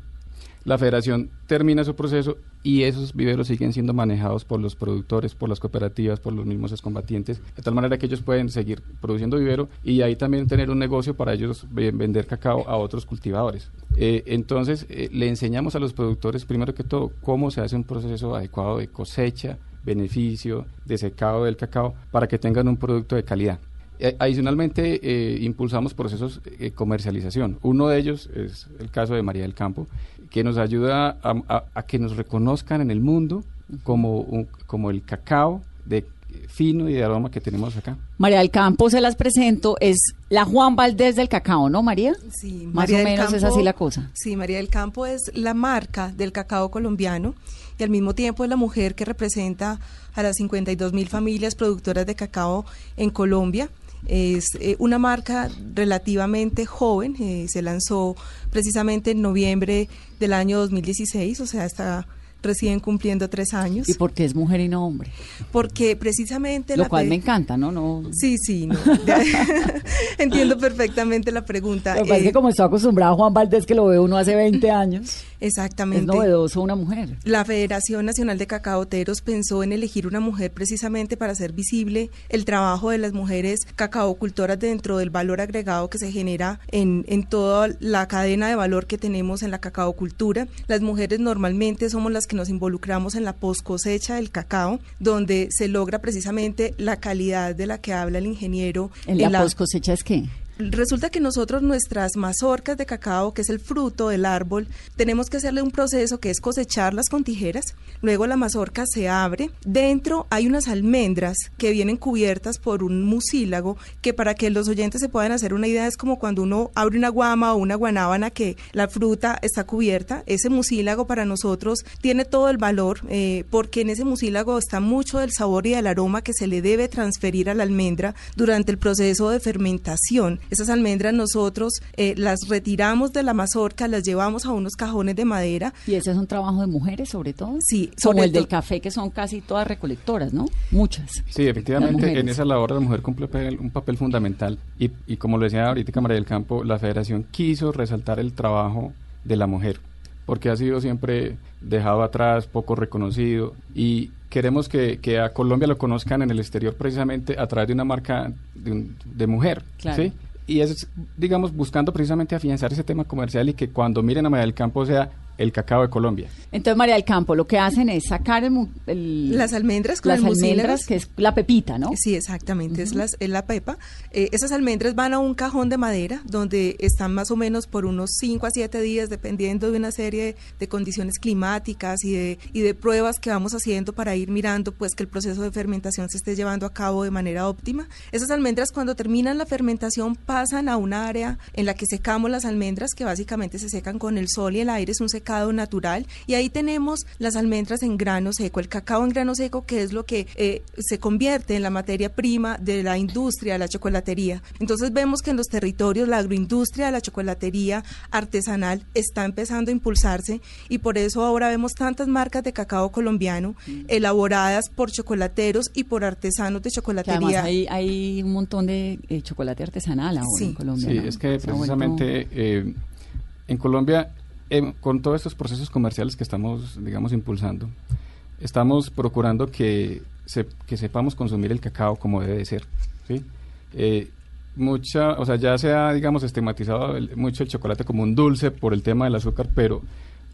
la federación termina su proceso y esos viveros siguen siendo manejados por los productores, por las cooperativas, por los mismos excombatientes, de tal manera que ellos pueden seguir produciendo vivero y ahí también tener un negocio para ellos ve- vender cacao a otros cultivadores. Eh, entonces, eh, le enseñamos a los productores, primero que todo, cómo se hace un proceso adecuado de cosecha, beneficio, de secado del cacao, para que tengan un producto de calidad. Eh, Adicionalmente, impulsamos procesos de comercialización. Uno de ellos es el caso de María del Campo, que nos ayuda a, a- a que nos reconozcan en el mundo como, un- como el cacao de fino y de aroma que tenemos acá. María del Campo, se las presento, es la Juan Valdés del cacao, ¿no, María? Sí, Más María o del menos es Campo- así la cosa. Sí, María del Campo es la marca del cacao colombiano y al mismo tiempo es la mujer que representa a las 52 mil familias productoras de cacao en Colombia. Es eh, una marca relativamente joven, eh, se lanzó precisamente en noviembre del año 2016, o sea, está recién cumpliendo tres años. ¿Y por qué es mujer y no hombre? Porque precisamente Lo la cual me encanta, ¿no? no Sí, sí, no. entiendo perfectamente la pregunta. Lo pasa es Eh, que como estoy acostumbrado Juan Valdés, que lo ve uno hace 20 años, Exactamente. es novedoso una mujer. La Federación Nacional de Cacaoteros pensó en elegir una mujer precisamente para hacer visible el trabajo de las mujeres cacaocultoras dentro del valor agregado que se genera en, en toda la cadena de valor que tenemos en la cacaocultura. Las mujeres normalmente somos las que nos involucramos en la post cosecha del cacao, donde se logra precisamente la calidad de la que habla el ingeniero. ¿En la, post cosecha es qué? Resulta que nosotros nuestras mazorcas de cacao, que es el fruto del árbol, tenemos que hacerle un proceso que es cosecharlas con tijeras. Luego la mazorca se abre. Dentro hay unas almendras que vienen cubiertas por un mucílago, que para que los oyentes se puedan hacer una idea es como cuando uno abre una guama o una guanábana que la fruta está cubierta. Ese mucílago para nosotros tiene todo el valor eh, porque en ese mucílago está mucho del sabor y del aroma que se le debe transferir a la almendra durante el proceso de fermentación. Esas almendras nosotros eh, las retiramos de la mazorca, las llevamos a unos cajones de madera. ¿Y ese es un trabajo de mujeres sobre todo? Sí, Como sobre el del café, que son casi todas recolectoras, ¿no? Muchas. Sí, efectivamente, en esa labor la mujer cumple un papel fundamental y, y como lo decía ahorita María del Campo, la federación quiso resaltar el trabajo de la mujer, porque ha sido siempre dejado atrás, poco reconocido y queremos que, que a Colombia lo conozcan en el exterior precisamente a través de una marca de, un- de mujer, Claro. ¿sí? Y es, digamos, buscando precisamente afianzar ese tema comercial y que cuando miren a María del Campo sea el cacao de Colombia. Entonces, María del Campo, lo que hacen es sacar el, el- Las almendras con las el almendras, que es la pepita, ¿no? Sí, exactamente, es, las, es la pepa. Eh, esas almendras van a un cajón de madera donde están más o menos por unos 5 a 7 días, dependiendo de una serie de, condiciones climáticas y de, y de pruebas que vamos haciendo para ir mirando pues que el proceso de fermentación se esté llevando a cabo de manera óptima. Esas almendras cuando terminan la fermentación pasan a una área en la que secamos las almendras que básicamente se secan con el sol y el aire, es un secado natural y ahí tenemos las almendras en grano seco, el cacao en grano seco que es lo que eh, se convierte en la materia prima de la industria de la chocolatería. Entonces vemos que en los territorios la agroindustria de la chocolatería artesanal está empezando a impulsarse y por eso ahora vemos tantas marcas de cacao colombiano elaboradas por chocolateros y por artesanos de Que chocolatería. además hay, hay un montón de eh, chocolate artesanal ahora Sí. en Colombia. Sí, ¿no? es que precisamente eh, en Colombia em, con todos estos procesos comerciales que estamos, digamos, impulsando, estamos procurando que, se- que sepamos consumir el cacao como debe de ser. Eh, mucha, o sea, ya se ha, digamos, estigmatizado el- mucho el chocolate como un dulce por el tema del azúcar, pero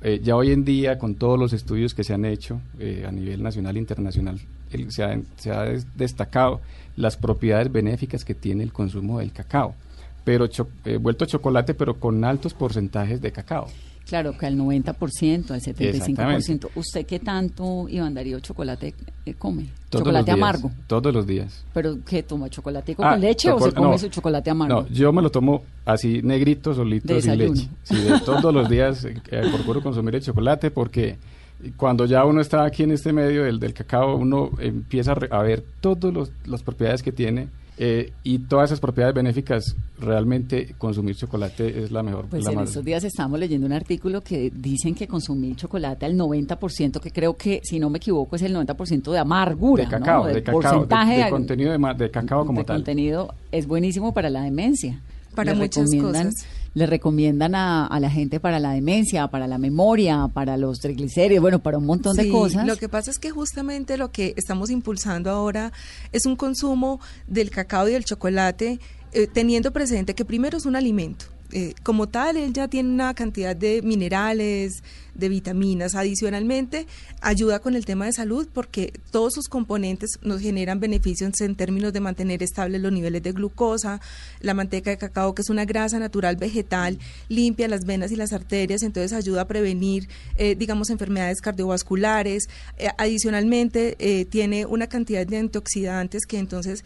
eh, ya hoy en día, con todos los estudios que se han hecho eh, a nivel nacional e internacional, el- se, ha, se ha des- destacado las propiedades benéficas que tiene el consumo del cacao, pero vuelto chocolate, pero con altos porcentajes de cacao. Claro, que al 90%, al 75%. Exactamente. ¿Usted qué tanto, Iván Darío, chocolate eh, come? Todos chocolate amargo. Todos los días. ¿Pero qué toma? ¿Chocolatico Ah, con leche o se chocolate- come no. su chocolate amargo? No, yo me lo tomo así negrito, solito, De sin leche. Sí, de todos los días eh, eh, procuro consumir el chocolate porque cuando ya uno está aquí en este medio del, del cacao, uno empieza a, re- a ver todas las propiedades que tiene eh, y todas esas propiedades benéficas, realmente consumir chocolate es la mejor. Pues la en más- estos días estamos leyendo un artículo que dicen que consumir chocolate al 90%, que creo que, si no me equivoco, es el 90% de amargura. de cacao, ¿no? de Del cacao, de- porcentaje de, contenido de, ma- de cacao como de tal. contenido es buenísimo para la demencia. Para Le muchas cosas. Le recomiendan a, a la gente para la demencia, para la memoria, para los triglicéridos, bueno, para un montón de cosas. Lo que pasa es que justamente lo que estamos impulsando ahora es un consumo del cacao y del chocolate, eh, teniendo presente que primero es un alimento. Eh, como tal, él ya tiene una cantidad de minerales, de vitaminas. Adicionalmente, ayuda con el tema de salud porque todos sus componentes nos generan beneficios en términos de mantener estables los niveles de glucosa. La manteca de cacao, que es una grasa natural vegetal, limpia las venas y las arterias, entonces ayuda a prevenir, eh, digamos, enfermedades cardiovasculares. Eh, adicionalmente, eh, tiene una cantidad de antioxidantes que entonces...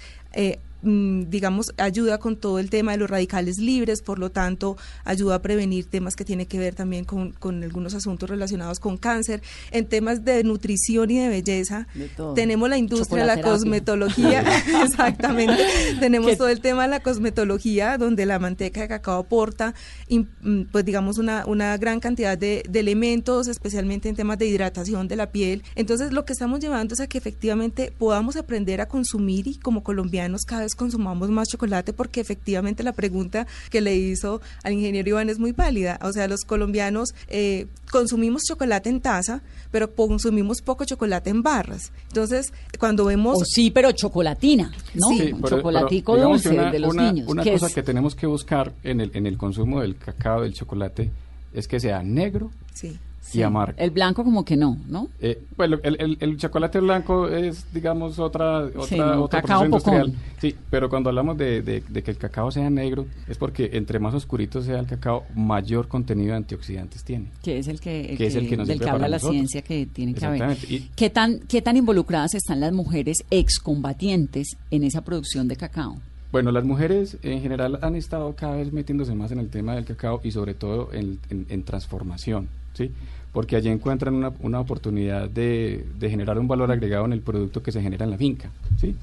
mm, digamos, ayuda con todo el tema de los radicales libres, por lo tanto, ayuda a prevenir temas que tienen que ver también con, con algunos asuntos relacionados con cáncer. En temas de nutrición y de belleza, De tenemos la industria de la cosmetología, exactamente. Tenemos todo el tema de la cosmetología, donde la manteca de cacao aporta, mm, pues digamos, una, una gran cantidad de, de elementos, especialmente en temas de hidratación de la piel. Entonces, lo que estamos llevando es a que efectivamente podamos aprender a consumir y como colombianos cada vez consumamos más chocolate, porque efectivamente la pregunta que le hizo al ingeniero Iván es muy válida. O sea, los colombianos eh, consumimos chocolate en taza, pero consumimos poco chocolate en barras. Entonces, cuando vemos... O sí, pero chocolatina, ¿no? Sí, un pero- chocolatico pero dulce una- de los una- niños. Una cosa es- que tenemos que buscar en el, en el consumo del cacao, del chocolate, es que sea negro Sí. Y amargo. El blanco como que no, ¿no? Eh, bueno, el, el- el chocolate blanco es, digamos, otra, otra Sí, no, otro cacao proceso industrial. pocón. Sí, pero cuando hablamos de, de- de que el cacao sea negro, es porque entre más oscurito sea el cacao, mayor contenido de antioxidantes tiene. Que es el que, Que es el que nos del que habla la ciencia que tiene que haber. Y- ¿Qué tan, ¿Qué tan involucradas están las mujeres excombatientes en esa producción de cacao? Bueno, las mujeres en general han estado cada vez metiéndose más en el tema del cacao y sobre todo en, en- en transformación, ¿sí? Porque allí encuentran una, una oportunidad de, de generar un valor agregado en el producto que se genera en la finca, ¿sí?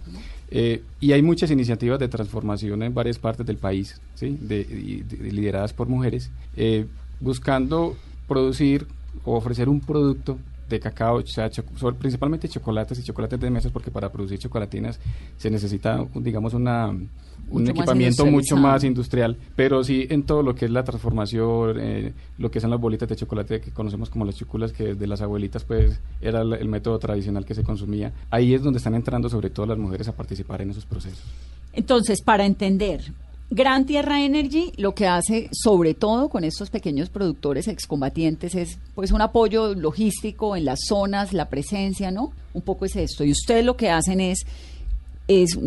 Eh, y hay muchas iniciativas de transformación en varias partes del país, ¿sí? Lideradas por mujeres, eh, buscando producir o ofrecer un producto de cacao, o sea, sobre- principalmente chocolates y chocolates de mesas, porque para producir chocolatinas se necesita, digamos, una, un Mucho más equipamiento mucho más industrial, pero sí en todo lo que es la transformación, eh, lo que son las bolitas de chocolate que conocemos como las chuculas, que desde las abuelitas pues era el método tradicional que se consumía. Ahí es donde están entrando sobre todo las mujeres a participar en esos procesos. Entonces, para entender, Gran Tierra Energy lo que hace, sobre todo con estos pequeños productores excombatientes, es pues un apoyo logístico en las zonas, la presencia, ¿no? Un poco es esto. Y ustedes lo que hacen es, es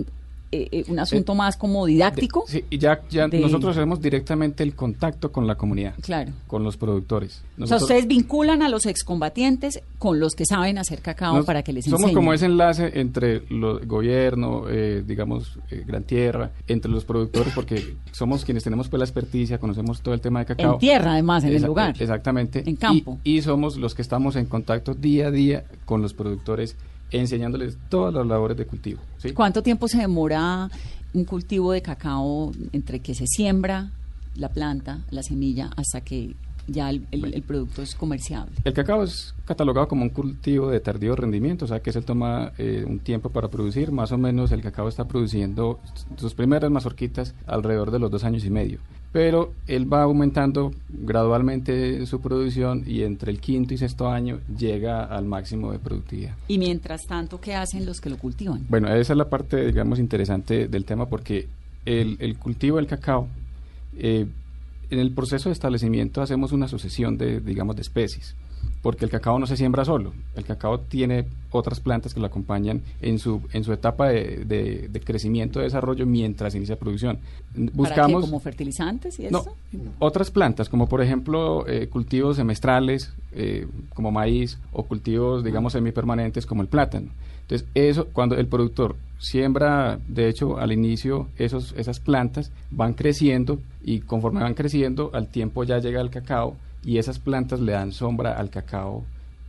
eh, un asunto más como didáctico. De- sí, y ya, ya de- nosotros hacemos directamente el contacto con la comunidad, Claro. con los productores. O sea, ustedes vinculan a los excombatientes con los que saben hacer cacao Nos- para que les somos enseñen. como ese enlace entre el gobierno, eh, digamos, eh, Gran Tierra, entre los productores, porque somos quienes tenemos pues la experticia, conocemos todo el tema de cacao. En tierra, además, en el lugar. Exactamente. En campo. Y, y somos los que estamos en contacto día a día con los productores, enseñándoles todas las labores de cultivo. ¿sí? ¿Cuánto tiempo se demora un cultivo de cacao entre que se siembra la planta, la semilla, hasta que ya el, el- el producto es comerciable. El cacao es catalogado como un cultivo de tardío rendimiento, o sea que se toma eh, un tiempo para producir. Más o menos el cacao está produciendo sus primeras mazorquitas alrededor de los dos años y medio. Pero él va aumentando gradualmente su producción y entre el quinto y sexto año llega al máximo de productividad. Y mientras tanto, ¿qué hacen los que lo cultivan? Bueno, esa es la parte, digamos, interesante del tema porque el, el cultivo del cacao, eh, en el proceso de establecimiento hacemos una sucesión de, digamos, de especies, porque el cacao no se siembra solo, el cacao tiene otras plantas que lo acompañan en su, en su etapa de, de- de crecimiento, de desarrollo, mientras inicia producción. ¿Para qué? Buscamos... ¿Como fertilizantes y No, eso? otras plantas, como por ejemplo eh, cultivos semestrales, eh, como maíz, o cultivos, digamos, semipermanentes, como el plátano. Entonces, eso, cuando el productor siembra, de hecho, al inicio, esos, esas plantas van creciendo y conforme van creciendo, al tiempo ya llega el cacao y esas plantas le dan sombra al cacao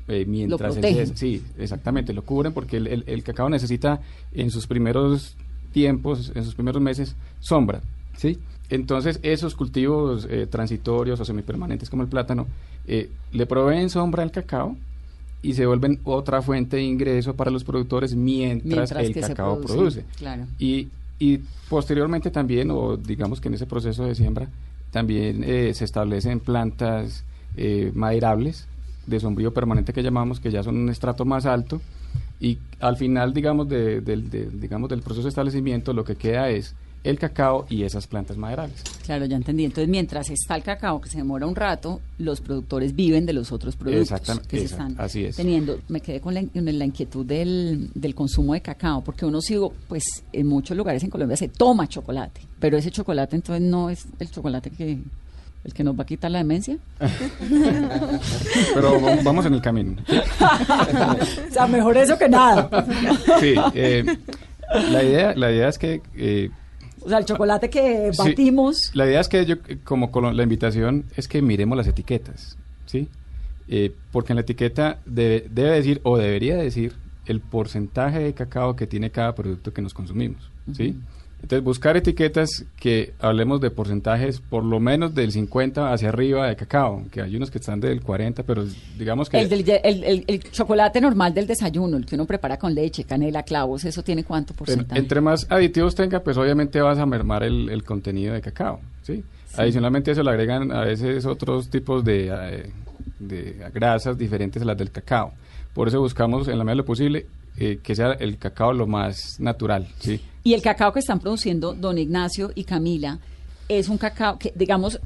eh, mientras él se- Sí, exactamente, lo cubren porque el, el- el cacao necesita en sus primeros tiempos, en sus primeros meses, sombra, ¿sí? Entonces, esos cultivos eh, transitorios o semipermanentes como el plátano eh, le proveen sombra al cacao y se vuelven otra fuente de ingreso para los productores mientras, Mientras el cacao produce, produce. claro. Y, y posteriormente también, o digamos que en ese proceso de siembra, también eh, se establecen plantas eh, maderables de sombrío permanente que llamamos, que ya son un estrato más alto. Y al final, digamos, de- digamos, del proceso de establecimiento, lo que queda es el cacao y esas plantas maderables. Claro, ya entendí. Entonces, mientras está el cacao, que se demora un rato, los productores viven de los otros productos Exactamente, que se exacto, están así es. teniendo. Me quedé con la, inquietud del, del consumo de cacao, porque uno sigo, pues en muchos lugares en Colombia se toma chocolate, pero ese chocolate entonces no es el chocolate que el que nos va a quitar la demencia. Pero va- vamos en el camino. o sea, mejor eso que nada. Sí, eh, la, idea, la idea es que... eh, O sea, el chocolate que Sí, batimos. la idea es que yo, como la invitación es que miremos las etiquetas, ¿sí? Eh, porque en la etiqueta debe, debe decir o debería decir el porcentaje de cacao que tiene cada producto que nos consumimos, ¿sí? Entonces, buscar etiquetas que hablemos de porcentajes por lo menos del 50 hacia arriba de cacao, que hay unos que están del 40, pero digamos que... El, del- el, el- el chocolate normal del desayuno, el que uno prepara con leche, canela, clavos, ¿eso tiene cuánto En- porcentaje? entre más aditivos tenga, pues obviamente vas a mermar el, el contenido de cacao, ¿sí? Adicionalmente eso le agregan a veces otros tipos de, eh, de grasas diferentes a las del cacao. Por eso buscamos en la medida de lo posible eh, que sea el cacao lo más natural, ¿sí? Y el cacao que están produciendo don Ignacio y Camila es un cacao que, digamos,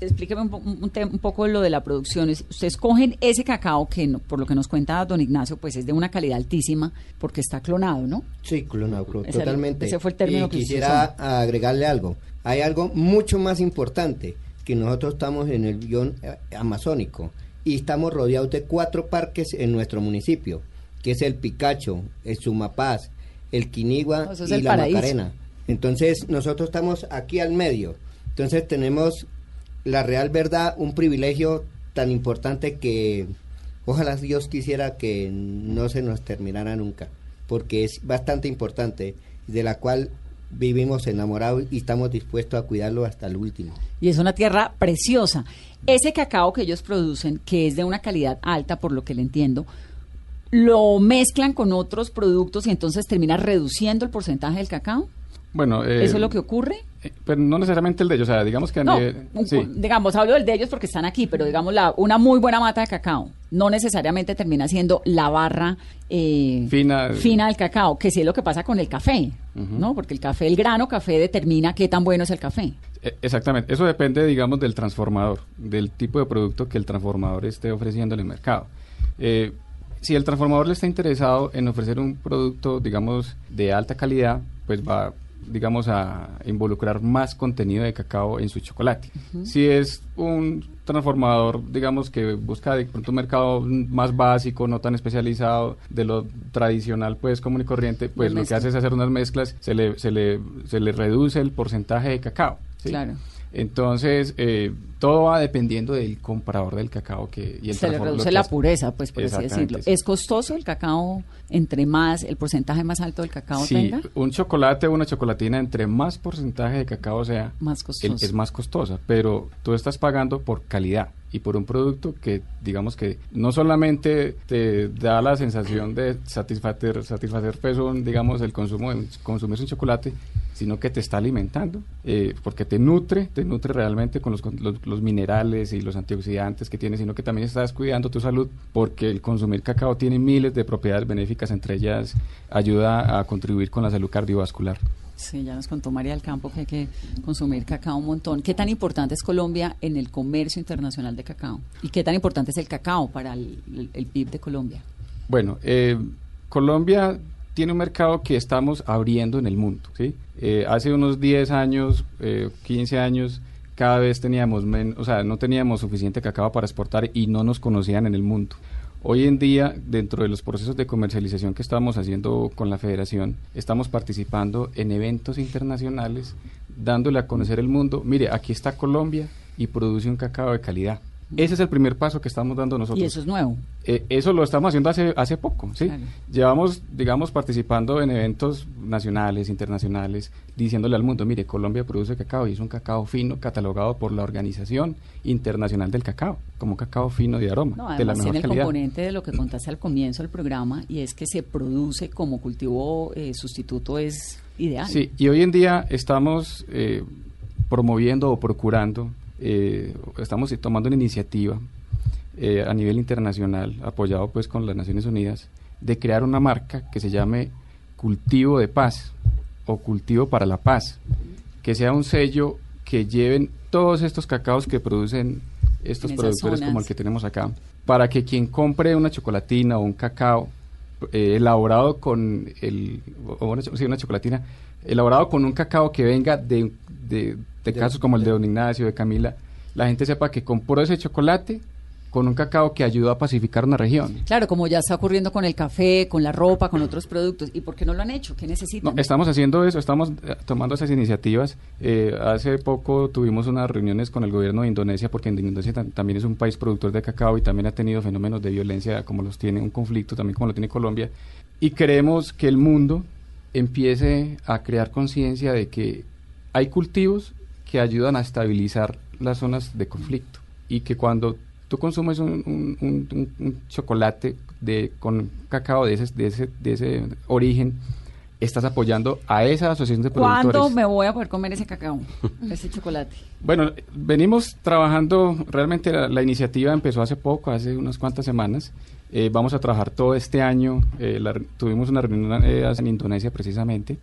explíqueme un, po- un poco lo de la producción. Es- Ustedes cogen ese cacao que, no- por lo que nos cuenta don Ignacio, pues es de una calidad altísima porque está clonado, ¿no? Sí, clonado, Ese- totalmente. ese fue el término y que usted quisiera agregarle algo. Hay algo mucho más importante, que nosotros estamos en el guion eh, amazónico y estamos rodeados de cuatro parques en nuestro municipio, que es el Picacho, el Sumapaz, el Quinigua y el la paraíso. Macarena. Entonces, nosotros estamos aquí al medio. Entonces, tenemos la real verdad, un privilegio tan importante que ojalá Dios quisiera que no se nos terminara nunca, porque es bastante importante, de la cual vivimos enamorados y estamos dispuestos a cuidarlo hasta el último. Y es una tierra preciosa. Ese cacao que ellos producen, que es de una calidad alta, por lo que le entiendo, lo mezclan con otros productos y entonces termina reduciendo el porcentaje del cacao. Bueno, eh, ¿Eso es lo que ocurre? eh, pero no necesariamente el de ellos, o sea, digamos que a No, nivel- un- sí. digamos, hablo del de ellos porque están aquí, pero digamos, la, una muy buena mata de cacao no necesariamente termina siendo la barra eh, Fina. fina del cacao, que sí es lo que pasa con el café. ¿no? Porque el café, el grano café determina qué tan bueno es el café. Eh, Exactamente, eso depende, digamos, del transformador, del tipo de producto que el transformador esté ofreciendo en el mercado. Eh, si el transformador le está interesado en ofrecer un producto, digamos, de alta calidad, pues va, digamos, a involucrar más contenido de cacao en su chocolate. Si es un transformador, digamos, que busca de pronto un mercado más básico, no tan especializado, de lo tradicional, pues, común y corriente, pues lo que hace es hacer unas mezclas, se le, se le, se le reduce el porcentaje de cacao. ¿sí? Claro. Entonces, eh, todo va dependiendo del comprador del cacao que y el Se le reduce la pureza, pues por así decirlo. sí. ¿Es costoso el cacao entre más, el porcentaje más alto del cacao Sí, tenga? un chocolate o una chocolatina, entre más porcentaje de cacao sea, Más el- es más costosa, pero tú estás pagando por calidad y por un producto que, digamos que no solamente te da la sensación de satisfacer, satisfacer pues, un, digamos, el consumo de consumir un chocolate, sino que te está alimentando, eh, porque te nutre, te nutre realmente con los, con los, los minerales y los antioxidantes que tiene, sino que también estás cuidando tu salud, porque el consumir cacao tiene miles de propiedades benéficas, entre ellas ayuda a contribuir con la salud cardiovascular. Sí, ya nos contó María del Campo que hay que consumir cacao un montón. ¿Qué tan importante es Colombia en el comercio internacional de cacao? ¿Y qué tan importante es el cacao para el, el- el PIB de Colombia? Bueno, eh, Colombia tiene un mercado que estamos abriendo en el mundo. ¿sí? Eh, hace unos 10 años, eh, 15 años, cada vez teníamos menos, o sea, no teníamos suficiente cacao para exportar y no nos conocían en el mundo. Hoy en día, dentro de los procesos de comercialización que estamos haciendo con la federación, estamos participando en eventos internacionales, dándole a conocer el mundo, mire, aquí está Colombia y produce un cacao de calidad. Ese es el primer paso que estamos dando nosotros. Y eso es nuevo. Eh, eso lo estamos haciendo hace, hace poco, ¿sí? Claro. Llevamos, digamos, participando en eventos nacionales, internacionales, diciéndole al mundo, mire, Colombia produce cacao y es un cacao fino catalogado por la Organización Internacional del Cacao, como cacao fino de aroma, No, de la mejor el calidad. componente de lo que contaste al comienzo del programa y es que se produce como cultivo eh, sustituto es ideal. Sí, y hoy en día estamos eh, promoviendo o procurando, eh, estamos tomando una iniciativa eh, a nivel internacional, apoyado pues con las Naciones Unidas, de crear una marca que se llame Cultivo de Paz o Cultivo para la Paz, que sea un sello que lleven todos estos cacaos que producen estos productores como el que tenemos acá, para que quien compre una chocolatina o un cacao eh, elaborado con el o una, sí, una chocolatina elaborado con un cacao que venga de, de, de casos como el de Don Ignacio, de Camila, la gente sepa que compró ese chocolate con un cacao que ayudó a pacificar una región. Claro, como ya está ocurriendo con el café, con la ropa, con otros productos. ¿Y por qué no lo han hecho? ¿Qué necesitan? No, estamos haciendo eso, estamos eh, tomando esas iniciativas. Eh, hace poco tuvimos unas reuniones con el gobierno de Indonesia, porque Indonesia tam- también es un país productor de cacao y también ha tenido fenómenos de violencia como los tiene, un conflicto también como lo tiene Colombia. Y queremos que el mundo empiece a crear conciencia de que hay cultivos que ayudan a estabilizar las zonas de conflicto y que cuando tú consumes un, un- un- chocolate de, con cacao de ese, de, ese, de ese origen, estás apoyando a esa asociación de productores. ¿Cuándo me voy a poder comer ese cacao, ese chocolate? Bueno, venimos trabajando, realmente la, la iniciativa empezó hace poco, hace unas cuantas semanas. Eh, vamos a trabajar todo este año. eh, la tuvimos una reunión eh, en Indonesia precisamente,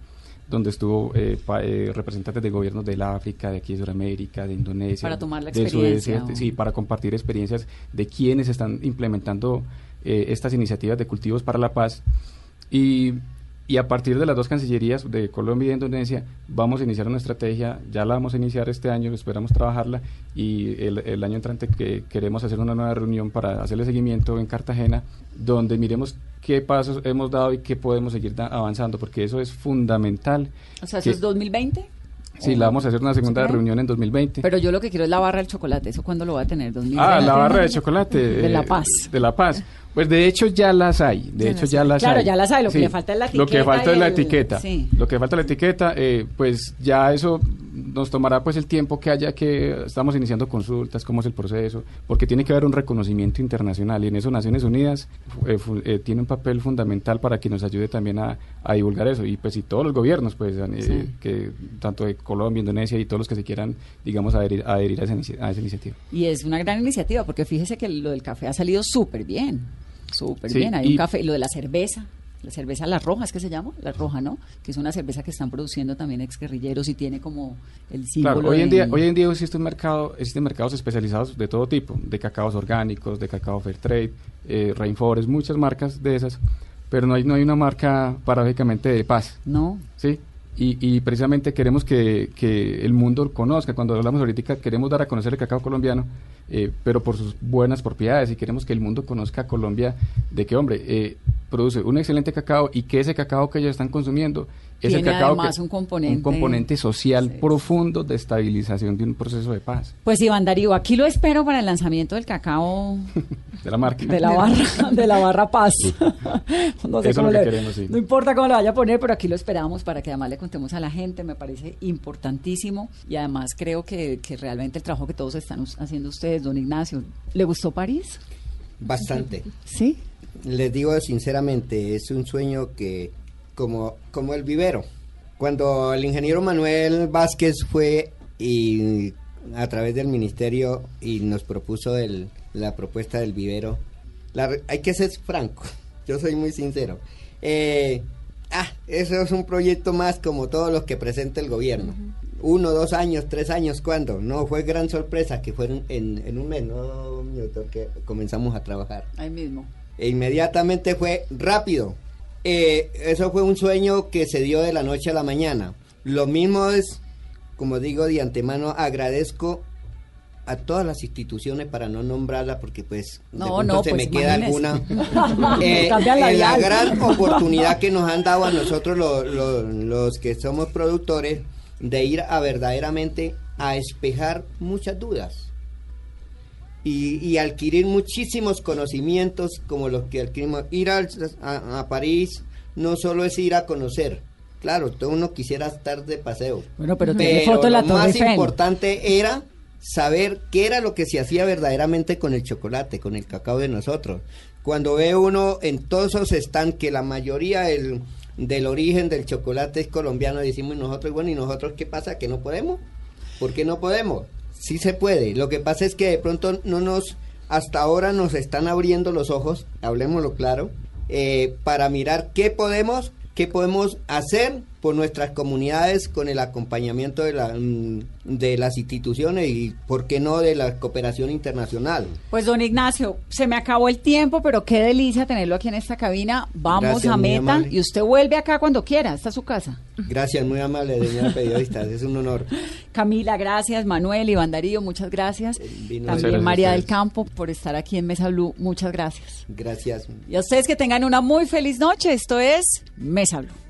donde estuvo eh, pa- eh, representantes de gobiernos del África, de aquí de Sudamérica, de Indonesia. Para tomar la de Suecia, o- sí, para compartir experiencias de quienes están implementando eh, estas iniciativas de cultivos para la paz. Y, y a partir de las dos cancillerías de Colombia y de Indonesia vamos a iniciar una estrategia, ya la vamos a iniciar este año, esperamos trabajarla y el, el año entrante que queremos hacer una nueva reunión para hacerle seguimiento en Cartagena, donde miremos qué pasos hemos dado y qué podemos seguir avanzando, porque eso es fundamental. O sea, ¿eso que- es 2020? Sí, la vamos a hacer una segunda ¿Sí? reunión en 2020. Pero yo lo que quiero es la barra del chocolate. ¿Eso cuándo lo va a tener? ¿2020? Ah, la barra de chocolate. De La eh, Paz. De La Paz. Pues de hecho ya las hay. De Ya hecho las ya hay. las Claro, hay. ya las hay, lo que le falta es la Lo que etiqueta falta es la etiqueta. sí. Lo que falta es la etiqueta, eh, pues ya eso nos tomará pues el tiempo que haya que estamos iniciando consultas, cómo es el proceso, porque tiene que haber un reconocimiento internacional y en eso Naciones Unidas eh, eh, tiene un papel fundamental para que nos ayude también a, a divulgar eso y pues y todos los gobiernos pues eh, Sí. que tanto de Colombia, Indonesia y todos los que se quieran digamos adherir, adherir a, esa a esa iniciativa. Y es una gran iniciativa, porque fíjese que lo del café ha salido súper bien. Súper Sí, bien. Hay un café, lo de la cerveza. La cerveza La Roja, ¿es que se llama? La Roja, ¿no? Que es una cerveza que están produciendo también exguerrilleros y tiene como el símbolo Claro, hoy en de- día, hoy en día existe un mercado, existen mercados especializados de todo tipo, de cacaos orgánicos, de cacao fair trade, eh, rainforest, muchas marcas de esas, pero no hay, no hay una marca paradójicamente de paz. No. Sí. Y, y precisamente queremos que, que el mundo conozca, cuando hablamos ahorita queremos dar a conocer el cacao colombiano, eh, pero por sus buenas propiedades y queremos que el mundo conozca a Colombia de que, hombre, eh, produce un excelente cacao y que ese cacao que ellos están consumiendo es el Tiene cacao además que- un componente- componente social Sí. profundo de estabilización de un proceso de paz, Pues Iván Darío, aquí lo espero para el lanzamiento del cacao de la marca. de la barra, de la barra Paz. No sé Eso cómo es lo que le- queremos, sí. No importa cómo lo vaya a poner, pero aquí lo esperamos para que además le contemos a la gente. Me parece importantísimo y además creo que, que realmente el trabajo que todos están haciendo ustedes, don Ignacio, ¿le gustó París? Bastante. Sí. Les digo sinceramente, es un sueño que, como, como el vivero, cuando el ingeniero Manuel Vázquez fue y a través del ministerio y nos propuso el- la propuesta del vivero, la hay que ser franco, yo soy muy sincero. Eh, ah, eso es un proyecto más como todos los que presenta el gobierno. Uno, dos años, tres años, ¿cuándo? No, fue gran sorpresa que fueron en, en un mes, ¿no? Que comenzamos a trabajar Ahí mismo. E inmediatamente fue rápido. Eh, eso fue un sueño que se dio de la noche a la mañana. Lo mismo es, como digo de antemano, agradezco a todas las instituciones para no nombrarlas porque pues de No, pronto no, se pues me queda imagínese. alguna Eh, la dial. gran oportunidad que nos han dado a nosotros lo- lo- los que somos productores de ir a verdaderamente a espejar muchas dudas y, y adquirir muchísimos conocimientos como los que adquirimos. Ir a, a París no solo es ir a conocer. Claro, todo uno quisiera estar de paseo. Bueno, pero Pero foto de la lo Torre más Eiffel. importante era saber qué era lo que se hacía verdaderamente con el chocolate, con el cacao de nosotros. Cuando ve uno en todos esos stands que la mayoría del, del origen del chocolate es colombiano, decimos nosotros, bueno, ¿y nosotros qué pasa? ¿Que no podemos? ¿Por qué no podemos? Sí se puede. Lo que pasa es que de pronto no nos, hasta ahora nos están abriendo los ojos, hablemoslo claro, eh, para mirar qué podemos, qué podemos hacer por nuestras comunidades con el acompañamiento de, la, mm, de las instituciones y, ¿por qué no, de la cooperación internacional? Pues don Ignacio, se me acabó el tiempo, pero qué delicia tenerlo aquí en esta cabina. Vamos Gracias, a Meta amable. y usted vuelve acá cuando quiera, esta es su casa. Gracias, muy amable, señora periodista, es un honor. Camila, gracias. Manuel, Iván Darío, muchas gracias. vino- También María del Campo por estar aquí en Mesa Blue, muchas gracias. Gracias. Y a ustedes que tengan una muy feliz noche. Esto es Mesa Blue.